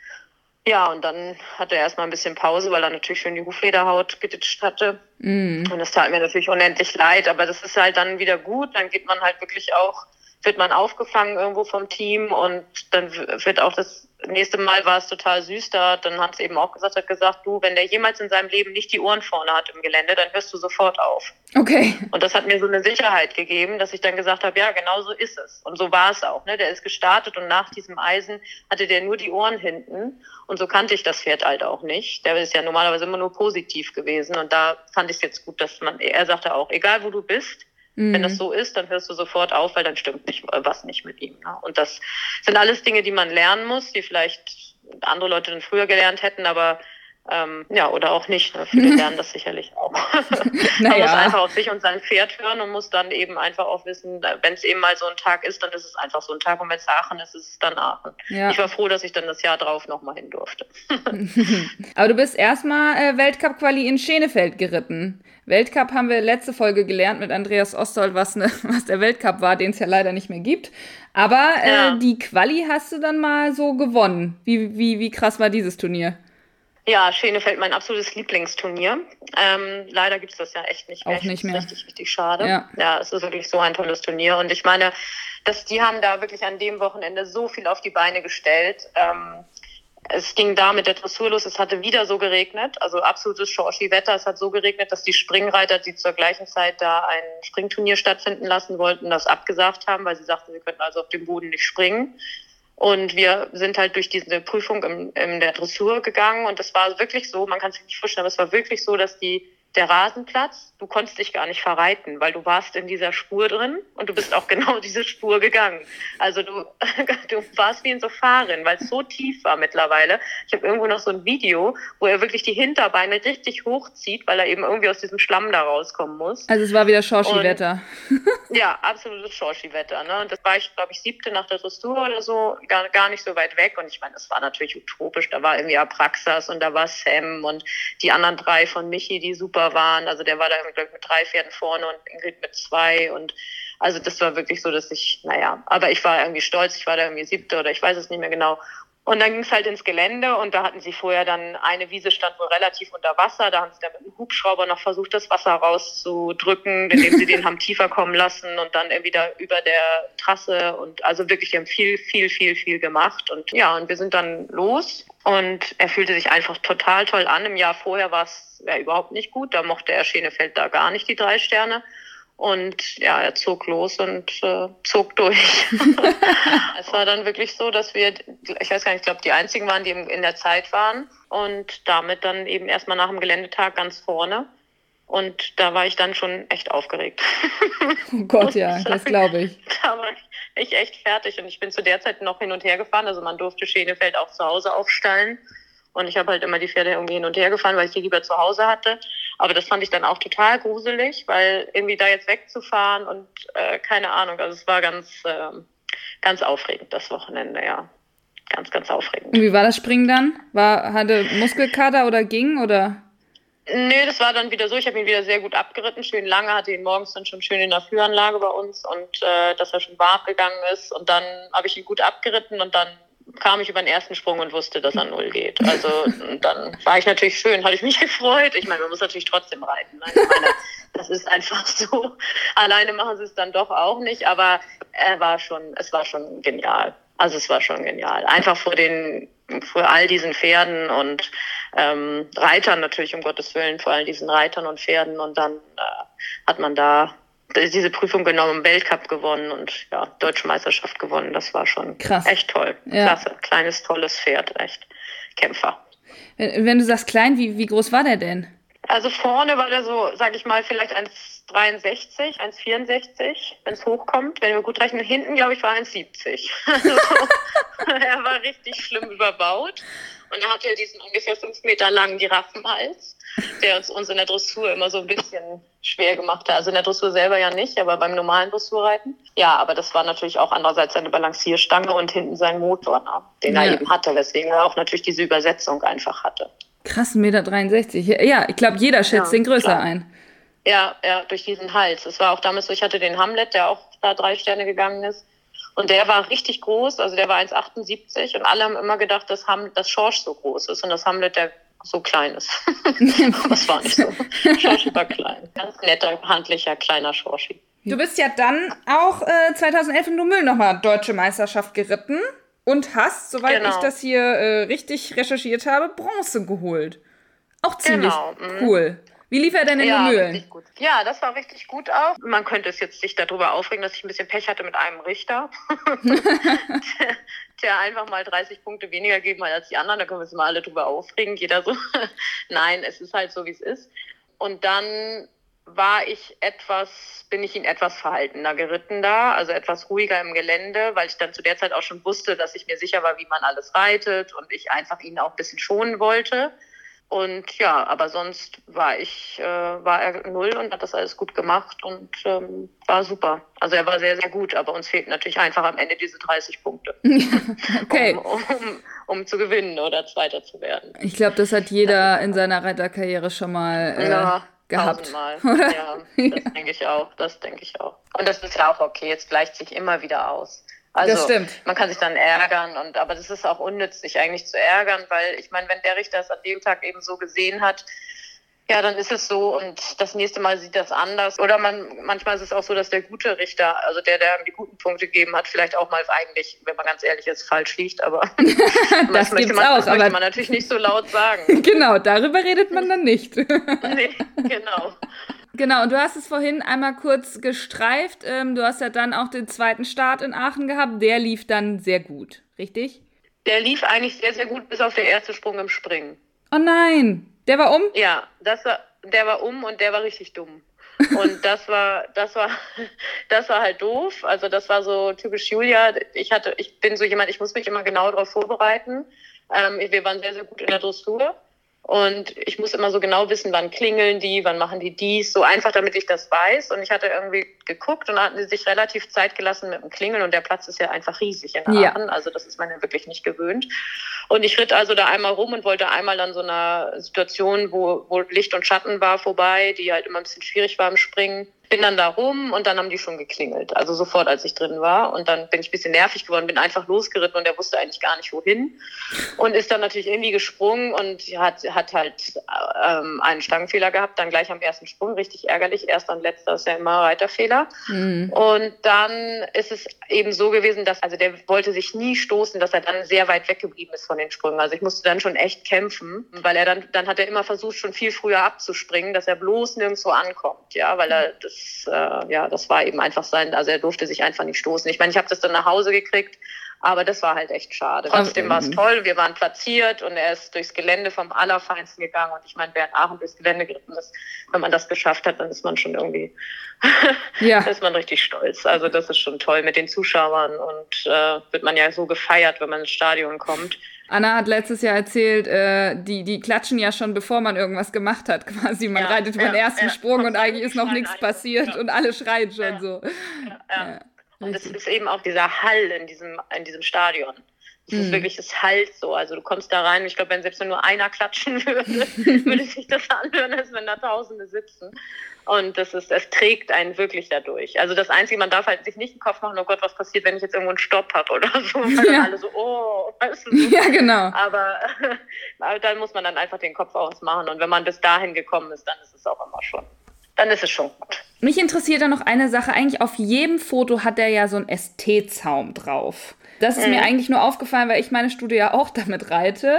Ja, und dann hatte er erstmal ein bisschen Pause, weil er natürlich schön die Huflederhaut geditscht hatte. Mm. Und das tat mir natürlich unendlich leid, aber das ist halt dann wieder gut. Dann geht man halt wirklich auch, wird man aufgefangen irgendwo vom Team und dann wird auch das nächste Mal war es total süß, da dann hat es eben auch gesagt, hat gesagt, du, wenn der jemals in seinem Leben nicht die Ohren vorne hat im Gelände, dann hörst du sofort auf. Okay. Und das hat mir so eine Sicherheit gegeben, dass ich dann gesagt habe, ja, genau so ist es. Und so war es auch. Ne? Der ist gestartet und nach diesem Eisen hatte der nur die Ohren hinten. Und so kannte ich das Pferd halt auch nicht. Der ist ja normalerweise immer nur positiv gewesen. Und da fand ich es jetzt gut, dass man, er sagte auch, egal wo du bist, Mhm. Wenn das so ist, dann hörst du sofort auf, weil dann stimmt nicht, äh, was nicht mit ihm. Ne? Und das sind alles Dinge, die man lernen muss, die vielleicht andere Leute dann früher gelernt hätten, aber ähm, ja, oder auch nicht. Ne? Viele <laughs> lernen das sicherlich auch. <laughs> naja. Man muss einfach auf sich und sein Pferd hören und muss dann eben einfach auch wissen, wenn es eben mal so ein Tag ist, dann ist es einfach so ein Tag und wenn es Aachen ist, ist es dann Aachen. Ja. Ich war froh, dass ich dann das Jahr drauf nochmal hin durfte. <laughs> Aber du bist erstmal äh, Weltcup-Quali in Schenefeld geritten. Weltcup haben wir letzte Folge gelernt mit Andreas Ostold, was, ne, was der Weltcup war, den es ja leider nicht mehr gibt. Aber äh, ja. die Quali hast du dann mal so gewonnen. Wie, wie, wie krass war dieses Turnier? Ja, Schenefeld mein absolutes Lieblingsturnier. Ähm, leider gibt es das ja echt nicht mehr. Auch nicht mehr. richtig, richtig schade. Ja. ja, es ist wirklich so ein tolles Turnier. Und ich meine, dass die haben da wirklich an dem Wochenende so viel auf die Beine gestellt. Ähm, es ging da mit der Dressur los. Es hatte wieder so geregnet, also absolutes Schorschi-Wetter. Es hat so geregnet, dass die Springreiter, die zur gleichen Zeit da ein Springturnier stattfinden lassen wollten, das abgesagt haben, weil sie sagten, sie könnten also auf dem Boden nicht springen. Und wir sind halt durch diese Prüfung im, in der Dressur gegangen. Und das war wirklich so, man kann sich nicht vorstellen, aber es war wirklich so, dass die der Rasenplatz, du konntest dich gar nicht verreiten, weil du warst in dieser Spur drin und du bist auch <laughs> genau diese Spur gegangen. Also du, <laughs> du warst wie in so Fahren, weil es so tief war mittlerweile. Ich habe irgendwo noch so ein Video, wo er wirklich die Hinterbeine richtig hochzieht, weil er eben irgendwie aus diesem Schlamm da rauskommen muss. Also es war wieder Schorschi-Wetter. <laughs> Ja, absolutes Schorschi-Wetter. Ne? Und das war ich, glaube ich, siebte nach der Dressur oder so, gar, gar nicht so weit weg. Und ich meine, das war natürlich utopisch. Da war irgendwie Apraxas und da war Sam und die anderen drei von Michi, die super super waren. Also der war da, glaube ich, mit drei Pferden vorne und Ingrid mit zwei. Und also das war wirklich so, dass ich, naja, aber ich war irgendwie stolz, ich war da irgendwie siebte oder ich weiß es nicht mehr genau. Und dann ging es halt ins Gelände und da hatten sie vorher dann eine Wiese stand wohl relativ unter Wasser. Da haben sie dann mit einem Hubschrauber noch versucht, das Wasser rauszudrücken, indem sie den <laughs> haben tiefer kommen lassen und dann wieder über der Trasse und also wirklich, die haben viel, viel, viel, viel gemacht. Und ja, und wir sind dann los und er fühlte sich einfach total toll an. Im Jahr vorher war es ja, überhaupt nicht gut. Da mochte er Schenefeld da gar nicht die drei Sterne. Und ja, er zog los und äh, zog durch. <laughs> <laughs> es war dann wirklich so, dass wir, ich weiß gar nicht, ich glaube, die einzigen waren, die in der Zeit waren. Und damit dann eben erstmal nach dem Geländetag ganz vorne. Und da war ich dann schon echt aufgeregt. <laughs> Oh Gott, ja, das glaube ich. Da war ich echt fertig. Und ich bin zu der Zeit noch hin und her gefahren. Also man durfte Schenefeld auch zu Hause aufstallen. Und ich habe halt immer die Pferde irgendwie hin und her gefahren, weil ich die lieber zu Hause hatte. Aber das fand ich dann auch total gruselig, weil irgendwie da jetzt wegzufahren und äh, keine Ahnung, also es war ganz, äh, ganz aufregend das Wochenende, ja. Ganz, ganz aufregend. Und wie war das Springen dann? War, hatte Muskelkater oder ging oder? Nö, das war dann wieder so. Ich habe ihn wieder sehr gut abgeritten, schön lange, hatte ihn morgens dann schon schön in der Führanlage bei uns und äh, dass er schon warm gegangen ist. Und dann habe ich ihn gut abgeritten und dann kam ich über den ersten Sprung und wusste, dass er null geht. Also dann war ich natürlich schön, hatte ich mich <laughs> gefreut. Ich meine, man muss natürlich trotzdem reiten. Ne? Meine, das ist einfach so. Alleine machen sie es dann doch auch nicht, aber er war schon, es war schon genial. Also es war schon genial. Einfach vor den, vor all diesen Pferden und ähm, Reitern natürlich, um Gottes Willen, vor all diesen Reitern und Pferden. Und dann äh, hat man da diese Prüfung genommen, Weltcup gewonnen und ja, Deutsche Meisterschaft gewonnen. Das war schon Krass. echt toll. Ja. Klasse. Kleines, tolles Pferd, echt. Kämpfer. Wenn, wenn du sagst klein, wie, wie groß war der denn? Also vorne war der so, sag ich mal, vielleicht 1,63, 1,64, wenn es hochkommt. Wenn wir gut rechnen, hinten, glaube ich, war 1,70. <laughs> Also, <laughs> er war richtig schlimm überbaut. Und er hatte diesen ungefähr fünf Meter langen Giraffenhals, der uns, uns in der Dressur immer so ein bisschen schwer gemacht hat. Also in der Dressur selber ja nicht, aber beim normalen Dressurreiten. Ja, aber das war natürlich auch andererseits seine Balancierstange und hinten sein Motor, ne, den ja. er eben hatte, weswegen er auch natürlich diese Übersetzung einfach hatte. Krass, 1,63 Meter. Ja, ich glaube, jeder schätzt ja, den größer klar. ein. Ja, ja, durch diesen Hals. Es war auch damals so, ich hatte den Hamlet, der auch da drei Sterne gegangen ist. Und der war richtig groß, also der war 1,78 und alle haben immer gedacht, dass, Ham, dass Schorsch so groß ist und das Hamlet der so klein ist. <laughs> das war nicht so. Schorschi war klein. Ganz netter, handlicher, kleiner Schorschi. Du bist ja dann auch äh, 2011 in Dummel nochmal Deutsche Meisterschaft geritten. und hast, soweit genau. ich das hier äh, richtig recherchiert habe, Bronze geholt. Auch ziemlich genau. Mhm. cool. Wie lief er denn in ja, Mühlen? Gut. Ja, das war richtig gut auch. Man könnte es jetzt sich darüber aufregen, dass ich ein bisschen Pech hatte mit einem Richter. <laughs> der einfach mal 30 Punkte weniger geben als die anderen. Da können wir uns mal alle drüber aufregen. Jeder so. <laughs> Nein, es ist halt so, wie es ist. Und dann war ich etwas, bin ich ihn etwas verhaltener geritten da, also etwas ruhiger im Gelände, weil ich dann zu der Zeit auch schon wusste, dass ich mir sicher war, wie man alles reitet und ich einfach ihn auch ein bisschen schonen wollte. Und ja, aber sonst war ich, äh, war er null und hat das alles gut gemacht und ähm, war super. Also er war sehr, sehr gut, aber uns fehlten natürlich einfach am Ende diese 30 Punkte. <laughs> okay. Um, um, um, zu gewinnen oder Zweiter zu werden. Ich glaube, das hat jeder in seiner Reiterkarriere schon mal äh, ja, gehabt. <laughs> Oder? Ja, das denke ich auch. Das denke ich auch. Und das ist ja auch okay. Jetzt gleicht sich immer wieder aus. Also das stimmt. man kann sich dann ärgern und aber das ist auch unnütz, sich eigentlich zu ärgern, weil ich meine, wenn der Richter es an dem Tag eben so gesehen hat, ja, dann ist es so und das nächste Mal sieht das anders. Oder man, manchmal ist es auch so, dass der gute Richter, also der, der die guten Punkte gegeben hat, vielleicht auch mal eigentlich, wenn man ganz ehrlich ist, falsch liegt. Aber <laughs> das, das möchte man, auch, das möchte man natürlich nicht so laut sagen. <laughs> genau, darüber redet man dann nicht. nee, genau. Genau, und du hast es vorhin einmal kurz gestreift. Ähm, du hast ja dann auch den zweiten Start in Aachen gehabt. Der lief dann sehr gut, richtig? Der lief eigentlich sehr, sehr gut, bis auf den ersten Sprung im Springen. Oh nein, der war um? Ja, das war, der war um und der war richtig dumm. Und <laughs> das war, das war, <laughs> das war halt doof. Also das war so typisch Julia. Ich hatte, ich bin so jemand, ich muss mich immer genau darauf vorbereiten. Ähm, wir waren sehr, sehr gut in der Dressur. Und ich muss immer so genau wissen, wann klingeln die, wann machen die dies, so einfach, damit ich das weiß. Und ich hatte irgendwie geguckt und hatten sie sich relativ Zeit gelassen mit dem Klingeln und der Platz ist ja einfach riesig in Aachen. Ja. Also das ist man ja wirklich nicht gewöhnt. Und ich ritt also da einmal rum und wollte einmal an so einer Situation, wo, wo Licht und Schatten war, vorbei, die halt immer ein bisschen schwierig war im Springen bin dann da rum und dann haben die schon geklingelt. Also sofort, als ich drin war. Und dann bin ich ein bisschen nervig geworden, bin einfach losgeritten und der wusste eigentlich gar nicht wohin. Und ist dann natürlich irgendwie gesprungen und hat, hat halt ähm, einen Stangenfehler gehabt, dann gleich am ersten Sprung, richtig ärgerlich. Erster und letzter ist ja immer Reiterfehler. Mhm. Und dann ist es eben so gewesen, dass, also der wollte sich nie stoßen, dass er dann sehr weit weggeblieben ist von den Sprüngen. Also ich musste dann schon echt kämpfen, weil er dann, dann hat er immer versucht, schon viel früher abzuspringen, dass er bloß nirgendwo ankommt, ja, weil er das äh, ja, das war eben einfach sein, also er durfte sich einfach nicht stoßen. Ich meine, ich habe das dann nach Hause gekriegt, aber das war halt echt schade. Trotzdem war es toll, wir waren platziert und er ist durchs Gelände vom Allerfeinsten gegangen und ich meine, während Aachen durchs Gelände geritten ist, wenn man das geschafft hat, dann ist man schon irgendwie, <laughs> ja. ist man richtig stolz. Also das ist schon toll mit den Zuschauern und äh, wird man ja so gefeiert, wenn man ins Stadion kommt. Anna hat letztes Jahr erzählt, äh, die, die klatschen ja schon, bevor man irgendwas gemacht hat, <laughs> quasi. Man ja, reitet ja, den ersten ja, Sprung und eigentlich ist noch nichts passiert und alle schreien schon so. <laughs> Und das ist eben auch dieser Hall in diesem, in diesem Stadion. Das mhm. ist wirklich, das Halt so. Also du kommst da rein, ich glaube, wenn selbst nur einer klatschen <laughs> würde, würde sich das anhören, als wenn da Tausende sitzen. Und das ist, es trägt einen wirklich dadurch. Also das Einzige, man darf halt sich nicht den Kopf machen, oh Gott, was passiert, wenn ich jetzt irgendwo einen Stopp habe oder so. Weil ja. alle so, oh, weißt du. So. Ja, genau. Aber, <laughs> aber dann muss man dann einfach den Kopf ausmachen. Und wenn man bis dahin gekommen ist, dann ist es auch immer schon, dann ist es schon gut. Mich interessiert da noch eine Sache. Eigentlich auf jedem Foto hat er ja so einen ST-Zaum drauf. Das ist mhm. mir eigentlich nur aufgefallen, weil ich meine Studie ja auch <laughs> damit reite.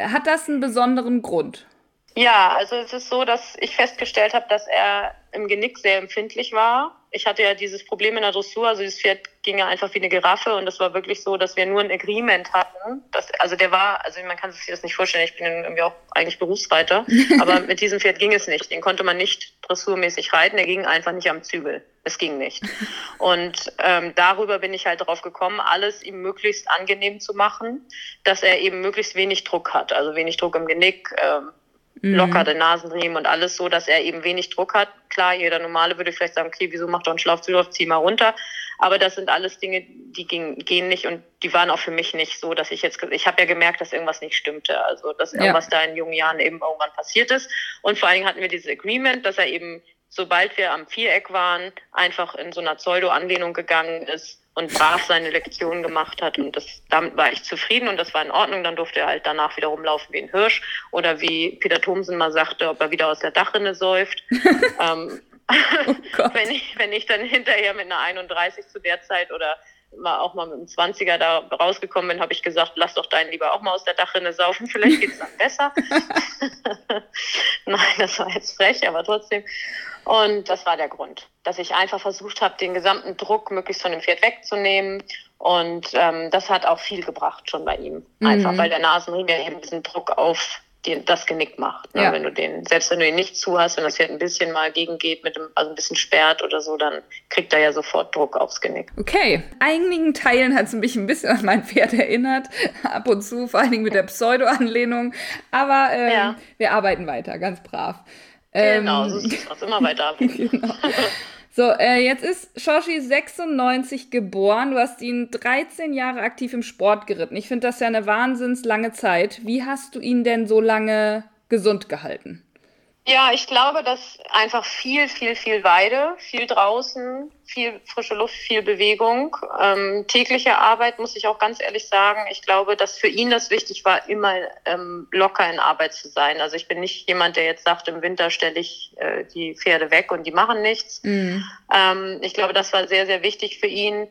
Hat das einen besonderen Grund? Ja, also es ist so, dass ich festgestellt habe, dass er im Genick sehr empfindlich war. Ich hatte ja dieses Problem in der Dressur, also das Pferd ging ja einfach wie eine Giraffe und es war wirklich so, dass wir nur ein Agreement hatten. Dass, also der war, also man kann sich das nicht vorstellen, ich bin irgendwie auch eigentlich Berufsreiter, <laughs> aber mit diesem Pferd ging es nicht. Den konnte man nicht dressurmäßig reiten, der ging einfach nicht am Zügel. Es ging nicht. Und ähm, darüber bin ich halt drauf gekommen, alles ihm möglichst angenehm zu machen, dass er eben möglichst wenig Druck hat, also wenig Druck im Genick, ähm, mhm. locker den Nasenriemen und alles so, dass er eben wenig Druck hat. Klar, jeder Normale würde vielleicht sagen, okay, wieso macht er einen Schlafzulauf, zieh mal runter. Aber das sind alles Dinge, die ging, gehen nicht und die waren auch für mich nicht so, dass ich jetzt, ich habe ja gemerkt, dass irgendwas nicht stimmte. Also, dass irgendwas ja. da in jungen Jahren eben irgendwann passiert ist. Und vor allen Dingen hatten wir dieses Agreement, dass er eben, sobald wir am Viereck waren, einfach in so einer Pseudo-Anlehnung gegangen ist und brav seine Lektion gemacht hat. Und das, damit war ich zufrieden und das war in Ordnung. Dann durfte er halt danach wieder rumlaufen wie ein Hirsch oder wie Peter Thomsen mal sagte, ob er wieder aus der Dachrinne säuft. <laughs> ähm, oh <laughs> wenn, ich, wenn ich dann hinterher mit einer 31 zu der Zeit oder mal auch mal mit dem 20er da rausgekommen bin, habe ich gesagt, lass doch deinen lieber auch mal aus der Dachrinne saufen, vielleicht geht es dann besser. <laughs> Nein, das war jetzt frech, aber trotzdem. Und das war der Grund, dass ich einfach versucht habe, den gesamten Druck möglichst von dem Pferd wegzunehmen. Und ähm, das hat auch viel gebracht schon bei ihm. Einfach mhm. weil der Nasenring ja eben diesen Druck auf die, das Genick macht. Ne? Ja. Wenn du den, selbst wenn du ihn nicht zu hast, wenn das Pferd ein bisschen mal gegengeht, mit dem, also ein bisschen sperrt oder so, dann kriegt er ja sofort Druck aufs Genick. Okay. Einigen Teilen hat es mich ein bisschen an mein Pferd erinnert. Ab und zu, vor allen Dingen mit der Pseudo-Anlehnung. Aber ähm, ja. wir arbeiten weiter, ganz brav. Genau, ähm, so ist es immer weiter. <laughs> genau. So, äh, jetzt ist Shoshi 96 geboren. Du hast ihn 13 Jahre aktiv im Sport geritten. Ich finde das ja eine wahnsinns lange Zeit. Wie hast du ihn denn so lange gesund gehalten? Ja, ich glaube, dass einfach viel, viel, viel Weide, viel draußen, viel frische Luft, viel Bewegung, ähm, tägliche Arbeit, muss ich auch ganz ehrlich sagen. Ich glaube, dass für ihn das wichtig war, immer ähm, locker in Arbeit zu sein. Also ich bin nicht jemand, der jetzt sagt, im Winter stelle ich äh, die Pferde weg und die machen nichts. Mhm. Ähm, ich glaube, das war sehr, sehr wichtig für ihn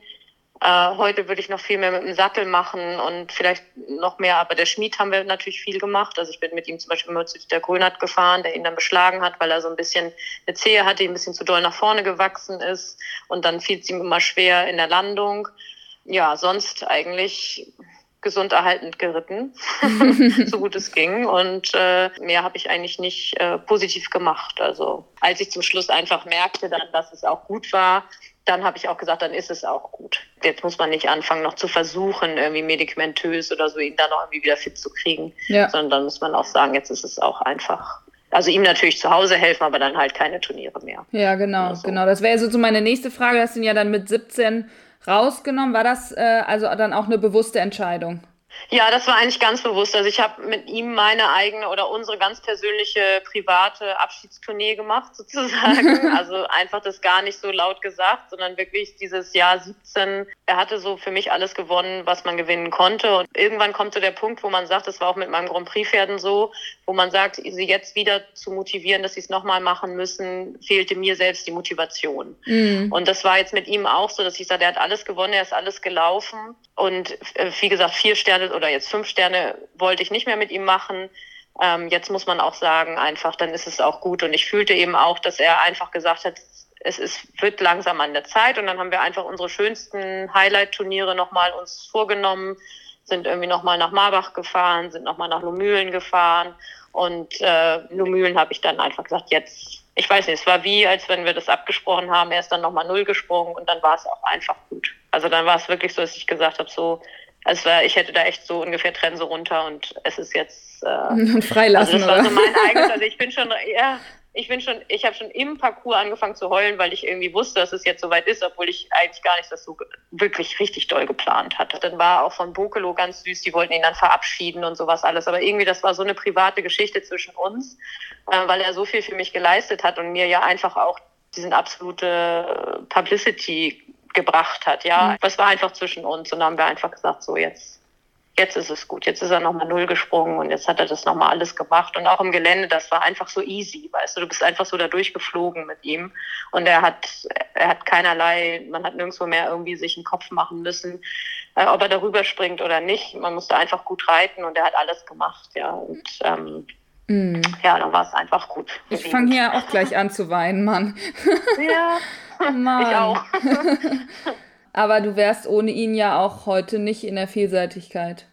äh, heute würde ich noch viel mehr mit dem Sattel machen und vielleicht noch mehr, aber der Schmied haben wir natürlich viel gemacht. Also ich bin mit ihm zum Beispiel immer zu der Grünert gefahren, der ihn dann beschlagen hat, weil er so ein bisschen eine Zehe hatte, die ein bisschen zu doll nach vorne gewachsen ist und dann fiel es ihm immer schwer in der Landung. Ja, sonst eigentlich gesund erhaltend geritten, <laughs> so gut es ging. Und äh, mehr habe ich eigentlich nicht äh, positiv gemacht. Also als ich zum Schluss einfach merkte dann, dass es auch gut war, dann habe ich auch gesagt, dann ist es auch gut. Jetzt muss man nicht anfangen, noch zu versuchen, irgendwie medikamentös oder so ihn dann noch irgendwie wieder fit zu kriegen, ja. sondern dann muss man auch sagen, jetzt ist es auch einfach. Also ihm natürlich zu Hause helfen, aber dann halt keine Turniere mehr. Ja, genau, so. genau. Das wäre so meine nächste Frage. Das sind ja dann mit 17 rausgenommen. War das äh, also dann auch eine bewusste Entscheidung? Ja, das war eigentlich ganz bewusst. Also ich habe mit ihm meine eigene oder unsere ganz persönliche private Abschiedstournee gemacht <laughs> sozusagen. also einfach das gar nicht so laut gesagt, sondern wirklich dieses Jahr 17. Er hatte so für mich alles gewonnen, was man gewinnen konnte. Und irgendwann kommt so der Punkt, wo man sagt, das war auch mit meinem Grand Prix Pferden so, wo man sagt, sie jetzt wieder zu motivieren, dass sie es nochmal machen müssen, fehlte mir selbst die Motivation. Mhm. Und das war jetzt mit ihm auch so, dass ich sage, er hat alles gewonnen, er ist alles gelaufen. Und äh, wie gesagt, vier Sterne oder jetzt fünf Sterne wollte ich nicht mehr mit ihm machen. Ähm, jetzt muss man auch sagen, einfach, dann ist es auch gut. Und ich fühlte eben auch, dass er einfach gesagt hat, es ist, wird langsam an der Zeit. Und dann haben wir einfach unsere schönsten Highlight-Turniere nochmal uns vorgenommen, sind irgendwie nochmal nach Marbach gefahren, sind nochmal nach Lomühlen gefahren. Und äh, Lomühlen habe ich dann einfach gesagt, jetzt, ich weiß nicht, es war wie, als wenn wir das abgesprochen haben, er ist dann nochmal null gesprungen und dann war es auch einfach gut. Also dann war es wirklich so, dass ich gesagt habe, so, also ich hätte da echt so ungefähr Trense runter und es ist jetzt äh, <laughs> freilassen. Also das war so mein eigenes. <laughs> Also ich bin schon, ja, ich bin schon, ich habe schon im Parcours angefangen zu heulen, weil ich irgendwie wusste, dass es jetzt soweit ist, obwohl ich eigentlich gar nicht das so wirklich richtig doll geplant hatte. Dann war auch von Bokelo ganz süß, die wollten ihn dann verabschieden und sowas alles. Aber irgendwie, das war so eine private Geschichte zwischen uns, äh, weil er so viel für mich geleistet hat und mir ja einfach auch diesen absolute Publicity gebracht hat. Ja, mhm. das war einfach zwischen uns und dann haben wir einfach gesagt, so jetzt, jetzt ist es gut. Jetzt ist er nochmal null gesprungen und jetzt hat er das nochmal alles gemacht und auch im Gelände, das war einfach so easy, weißt du, du bist einfach so da durchgeflogen mit ihm und er hat, er hat keinerlei, man hat nirgendwo mehr irgendwie sich einen Kopf machen müssen, äh, ob er darüber springt oder nicht. Man musste einfach gut reiten und er hat alles gemacht, ja und ähm, Mm. Ja, dann war es einfach gut. Ich fange hier auch gleich an zu weinen, Mann. Ja, <laughs> Mann. ich auch. <laughs> Aber du wärst ohne ihn ja auch heute nicht in der Vielseitigkeit.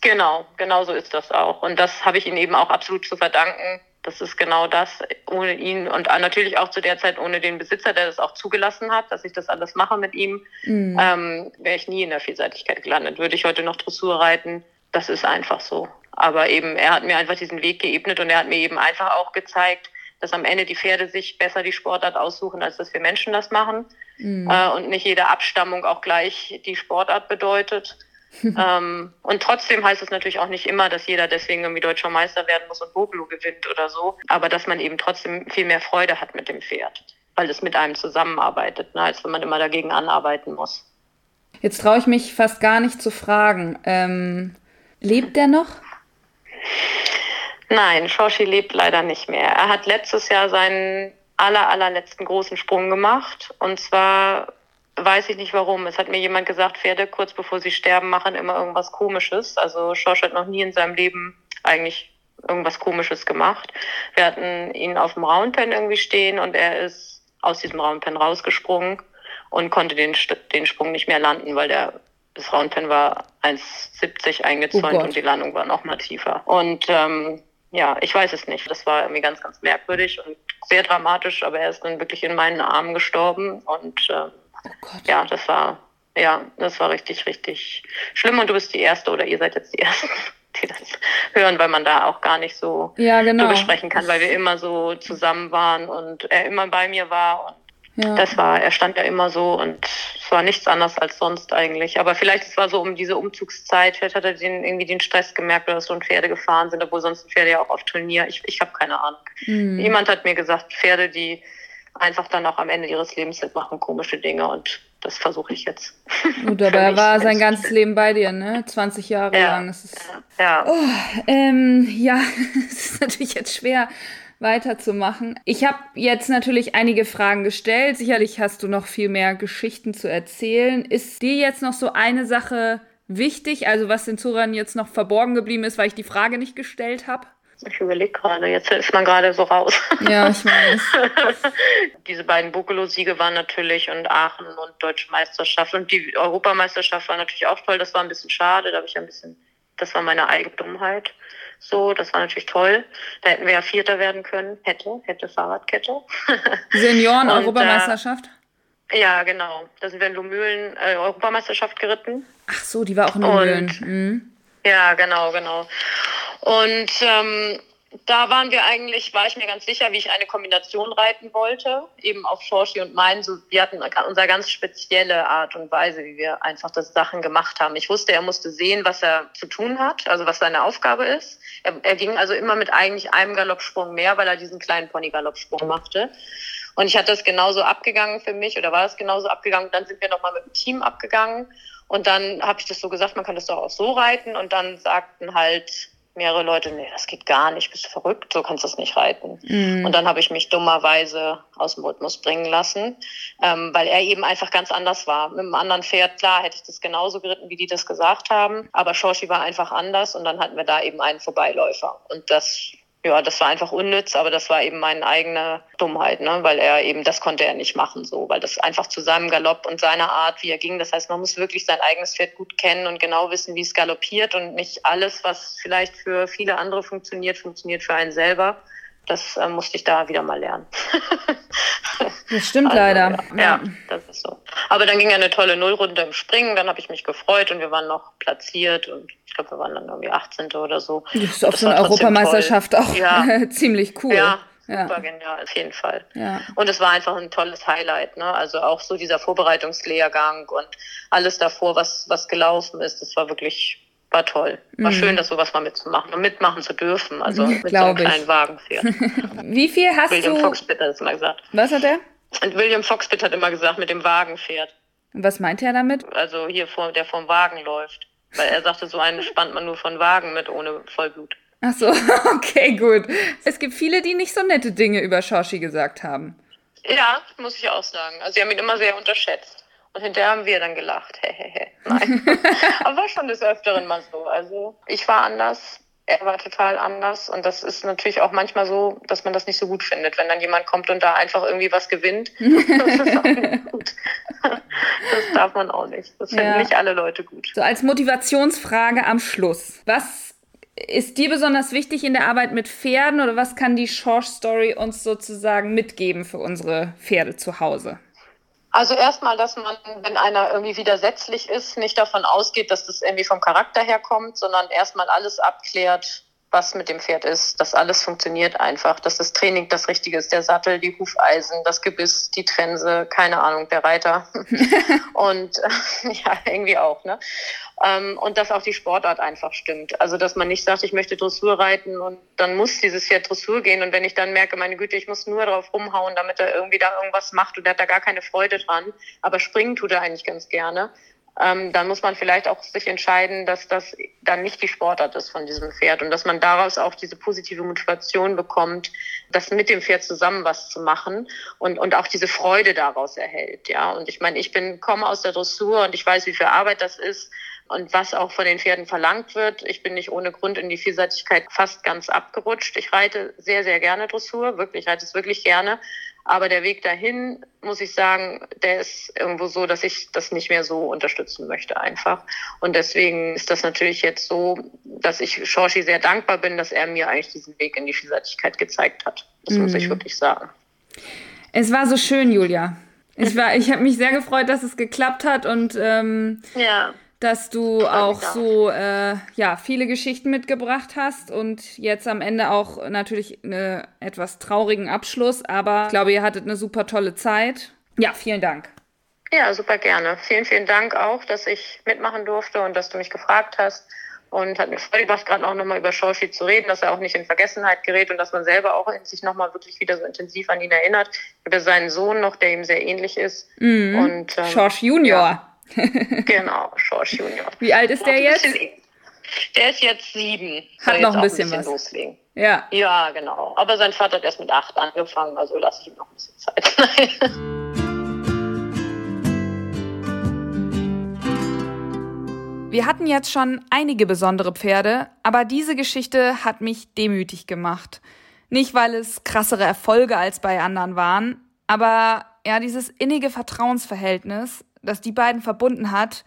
Genau, genau so ist das auch. Und das habe ich ihm eben auch absolut zu verdanken. Das ist genau das. Ohne ihn und natürlich auch zu der Zeit ohne den Besitzer, der das auch zugelassen hat, dass ich das alles mache mit ihm, mhm. ähm, wäre ich nie in der Vielseitigkeit gelandet. Würde ich heute noch Dressur reiten. Das ist einfach so. Aber eben, er hat mir einfach diesen Weg geebnet und er hat mir eben einfach auch gezeigt, dass am Ende die Pferde sich besser die Sportart aussuchen, als dass wir Menschen das machen. Mhm. Äh, und nicht jede Abstammung auch gleich die Sportart bedeutet. <laughs> ähm, und trotzdem heißt es natürlich auch nicht immer, dass jeder deswegen irgendwie deutscher Meister werden muss und Boglo gewinnt oder so. Aber dass man eben trotzdem viel mehr Freude hat mit dem Pferd, weil es mit einem zusammenarbeitet, ne, als wenn man immer dagegen anarbeiten muss. Jetzt traue ich mich fast gar nicht zu fragen. Ähm, lebt der noch? Nein, Shoshi lebt leider nicht mehr. Er hat letztes Jahr seinen aller, allerletzten großen Sprung gemacht. Und zwar weiß ich nicht warum. Es hat mir jemand gesagt, Pferde kurz bevor sie sterben machen immer irgendwas Komisches. Also Schorsch hat noch nie in seinem Leben eigentlich irgendwas Komisches gemacht. Wir hatten ihn auf dem Roundpen irgendwie stehen und er ist aus diesem Roundpen rausgesprungen und konnte den, den Sprung nicht mehr landen, weil der das Roundpen war 1,70 eingezäunt oh und die Landung war noch mal tiefer. Und ähm, ja, ich weiß es nicht. Das war irgendwie ganz, ganz merkwürdig und sehr dramatisch, aber er ist dann wirklich in meinen Armen gestorben und äh, oh ja, das war ja, das war richtig, richtig schlimm und du bist die erste oder ihr seid jetzt die <laughs> ersten, die das hören, weil man da auch gar nicht so ja, genau. drüber sprechen kann, weil wir immer so zusammen waren und er immer bei mir war und ja. Das war, er stand ja immer so und es war nichts anderes als sonst eigentlich. Aber vielleicht es war so um diese Umzugszeit, vielleicht hat er den, irgendwie den Stress gemerkt, dass so ein Pferde gefahren sind, obwohl sonst ein Pferde ja auch auf Turnier. Ich, ich habe keine Ahnung. Mhm. Jemand hat mir gesagt, Pferde, die einfach dann auch am Ende ihres Lebens sind, machen komische Dinge und das versuche ich jetzt. Gut, <laughs> aber er war sein ganzes Leben bei dir, ne? 20 Jahre ja, lang. Es ist, ja. Oh, ähm, ja, <laughs> es ist natürlich jetzt schwer weiterzumachen. Ich habe jetzt natürlich einige Fragen gestellt. Sicherlich hast du noch viel mehr Geschichten zu erzählen. Ist dir jetzt noch so eine Sache wichtig, also was den Zuhörern jetzt noch verborgen geblieben ist, weil ich die Frage nicht gestellt habe? Ich überlege gerade, jetzt ist man gerade so raus. Ja, ich weiß. <laughs> Diese beiden Bucolo-Siege waren natürlich und Aachen und Deutsche Meisterschaft und die Europameisterschaft war natürlich auch toll. Das war ein bisschen schade, da habe ich ein bisschen, das war meine eigene Dummheit. So, das war natürlich toll. Da hätten wir ja Vierter werden können. Hätte, hätte Fahrradkette. <laughs> Senioren-Europameisterschaft? Äh, ja, genau. Da sind wir in Lumülen äh, Europameisterschaft geritten. Ach so, die war auch in Lumülen. Mhm. Ja, genau, genau. Und ähm, da waren wir eigentlich, war ich mir ganz sicher, wie ich eine Kombination reiten wollte, eben auf Schorschi und Main. So, wir hatten unsere ganz spezielle Art und Weise, wie wir einfach das Sachen gemacht haben. Ich wusste, er musste sehen, was er zu tun hat, also was seine Aufgabe ist. Er, er ging also immer mit eigentlich einem Galoppsprung mehr, weil er diesen kleinen Pony-Galoppsprung machte. Und ich hatte das genauso abgegangen für mich oder war das genauso abgegangen. Dann sind wir nochmal mit dem Team abgegangen. Und dann habe ich das so gesagt, man kann das doch auch so reiten. Und dann sagten halt mehrere Leute, nee, das geht gar nicht, bist du verrückt, so kannst du das nicht reiten. Mhm. Und dann habe ich mich dummerweise aus dem Rhythmus bringen lassen, ähm, weil er eben einfach ganz anders war. Mit einem anderen Pferd, klar, hätte ich das genauso geritten, wie die das gesagt haben, aber Shoshi war einfach anders und dann hatten wir da eben einen Vorbeiläufer. Und das ja, das war einfach unnütz, aber das war eben meine eigene Dummheit, ne? weil er eben, das konnte er nicht machen, so, weil das einfach zu seinem Galopp und seiner Art, wie er ging. Das heißt, man muss wirklich sein eigenes Pferd gut kennen und genau wissen, wie es galoppiert und nicht alles, was vielleicht für viele andere funktioniert, funktioniert für einen selber. Das äh, musste ich da wieder mal lernen. <laughs> das stimmt also, leider. Ja, ja, das ist so. Aber dann ging ja eine tolle Nullrunde im Springen, dann habe ich mich gefreut und wir waren noch platziert und ich glaube, wir waren dann irgendwie 18. oder so. Das ist auf so einer Europameisterschaft auch ja. <laughs> ziemlich cool. Ja, ja. Super genial, auf jeden Fall. Ja. Und es war einfach ein tolles Highlight, ne? Also auch so dieser Vorbereitungslehrgang und alles davor, was, was gelaufen ist, das war wirklich, war toll. War mhm. schön, das sowas mal mitzumachen und mitmachen zu dürfen. Also mit so einem kleinen Wagenpferd. <laughs> Wie viel hast William du? William Foxpitt hat es immer gesagt. Was hat er? Und William Foxpitt hat immer gesagt, mit dem Wagenpferd. Was meint er damit? Also hier, vor, der vorm Wagen läuft. Weil er sagte, so einen spannt man nur von Wagen mit ohne Vollblut. Ach so, <laughs> okay, gut. Es gibt viele, die nicht so nette Dinge über Shoshi gesagt haben. Ja, muss ich auch sagen. Also sie haben ihn immer sehr unterschätzt. Und hinterher haben wir dann gelacht. <laughs> Hehehe. Nein. <laughs> Aber war schon des Öfteren mal so. Also ich war anders, er war total anders. Und das ist natürlich auch manchmal so, dass man das nicht so gut findet, wenn dann jemand kommt und da einfach irgendwie was gewinnt. <laughs> Das ist auch nicht gut. Das darf man auch nicht. Das finden ja. nicht alle Leute gut. So als Motivationsfrage am Schluss. Was ist dir besonders wichtig in der Arbeit mit Pferden oder was kann die Short Story uns sozusagen mitgeben für unsere Pferde zu Hause? Also erstmal, dass man, wenn einer irgendwie widersetzlich ist, nicht davon ausgeht, dass das irgendwie vom Charakter herkommt, sondern erstmal alles abklärt, was mit dem Pferd ist, dass alles funktioniert einfach, dass das Training das Richtige ist, der Sattel, die Hufeisen, das Gebiss, die Trense, keine Ahnung, der Reiter. <laughs> Und äh, <laughs> ja, irgendwie auch, ne? Ähm, und dass auch die Sportart einfach stimmt. Also, dass man nicht sagt, ich möchte Dressur reiten und dann muss dieses Pferd Dressur gehen. Und wenn ich dann merke, meine Güte, ich muss nur drauf rumhauen, damit er irgendwie da irgendwas macht und er hat da gar keine Freude dran, aber springen tut er eigentlich ganz gerne, ähm, dann muss man vielleicht auch sich entscheiden, dass das dann nicht die Sportart ist von diesem Pferd und dass man daraus auch diese positive Motivation bekommt, das mit dem Pferd zusammen was zu machen und, und auch diese Freude daraus erhält. Ja, und ich meine, ich bin, komme aus der Dressur und ich weiß, wie viel Arbeit das ist und was auch von den Pferden verlangt wird. Ich bin nicht ohne Grund in die Vielseitigkeit fast ganz abgerutscht. Ich reite sehr, sehr gerne Dressur, wirklich, ich reite es wirklich gerne. Aber der Weg dahin, muss ich sagen, der ist irgendwo so, dass ich das nicht mehr so unterstützen möchte einfach. Und deswegen ist das natürlich jetzt so, dass ich Shorshi sehr dankbar bin, dass er mir eigentlich diesen Weg in die Vielseitigkeit gezeigt hat. Das mhm. muss ich mhm. wirklich sagen. Es war so schön, Julia. Ich <laughs> war, ich habe mich sehr gefreut, dass es geklappt hat und ähm, ja dass du auch so äh, ja viele Geschichten mitgebracht hast und jetzt am Ende auch natürlich einen etwas traurigen Abschluss, aber ich glaube, ihr hattet eine super tolle Zeit. Ja, vielen Dank. Ja, super gerne. Vielen, vielen Dank auch, dass ich mitmachen durfte und dass du mich gefragt hast. Und hat mir Freude gemacht, gerade auch nochmal über Schorfi zu reden, dass er auch nicht in Vergessenheit gerät und dass man selber auch sich nochmal wirklich wieder so intensiv an ihn erinnert. Über seinen Sohn noch, der ihm sehr ähnlich ist. Mhm. Und, ähm, Schorsch Junior. Ja. <laughs> genau, Schorsch Junior. Wie alt ist der jetzt? der ist jetzt sieben. Hat noch ein bisschen, ein bisschen was. Loslegen. Ja. Ja, genau. Aber sein Vater hat erst mit acht angefangen, also lasse ich ihm noch ein bisschen Zeit. <laughs> Wir hatten jetzt schon einige besondere Pferde, aber diese Geschichte hat mich demütig gemacht. Nicht, weil es krassere Erfolge als bei anderen waren, aber ja, dieses innige Vertrauensverhältnis, das die beiden verbunden hat,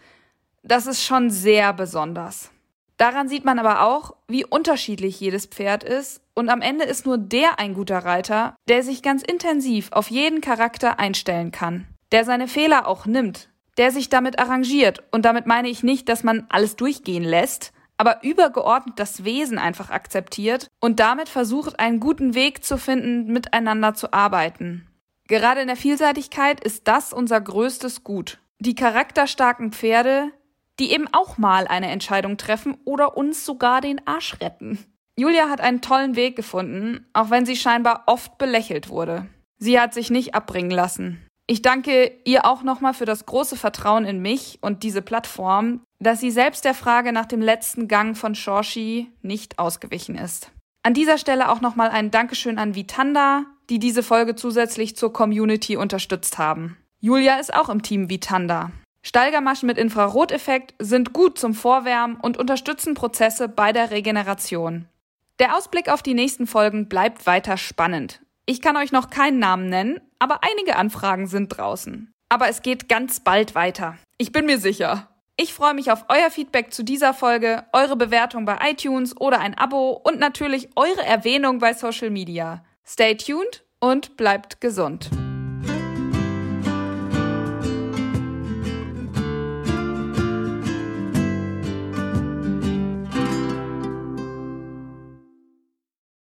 das ist schon sehr besonders. Daran sieht man aber auch, wie unterschiedlich jedes Pferd ist und am Ende ist nur der ein guter Reiter, der sich ganz intensiv auf jeden Charakter einstellen kann, der seine Fehler auch nimmt, der sich damit arrangiert und damit meine ich nicht, dass man alles durchgehen lässt, aber übergeordnet das Wesen einfach akzeptiert und damit versucht, einen guten Weg zu finden, miteinander zu arbeiten. Gerade in der Vielseitigkeit ist das unser größtes Gut die charakterstarken Pferde, die eben auch mal eine Entscheidung treffen oder uns sogar den Arsch retten. Julia hat einen tollen Weg gefunden, auch wenn sie scheinbar oft belächelt wurde. Sie hat sich nicht abbringen lassen. Ich danke ihr auch nochmal für das große Vertrauen in mich und diese Plattform, dass sie selbst der Frage nach dem letzten Gang von Shorshi nicht ausgewichen ist. An dieser Stelle auch nochmal ein Dankeschön an Vitanda, die diese Folge zusätzlich zur Community unterstützt haben. Julia ist auch im Team wie Tanda. Steigermaschen mit Infraroteffekt sind gut zum Vorwärmen und unterstützen Prozesse bei der Regeneration. Der Ausblick auf die nächsten Folgen bleibt weiter spannend. Ich kann euch noch keinen Namen nennen, aber einige Anfragen sind draußen. Aber es geht ganz bald weiter. Ich bin mir sicher. Ich freue mich auf euer Feedback zu dieser Folge, eure Bewertung bei iTunes oder ein Abo und natürlich eure Erwähnung bei Social Media. Stay tuned und bleibt gesund.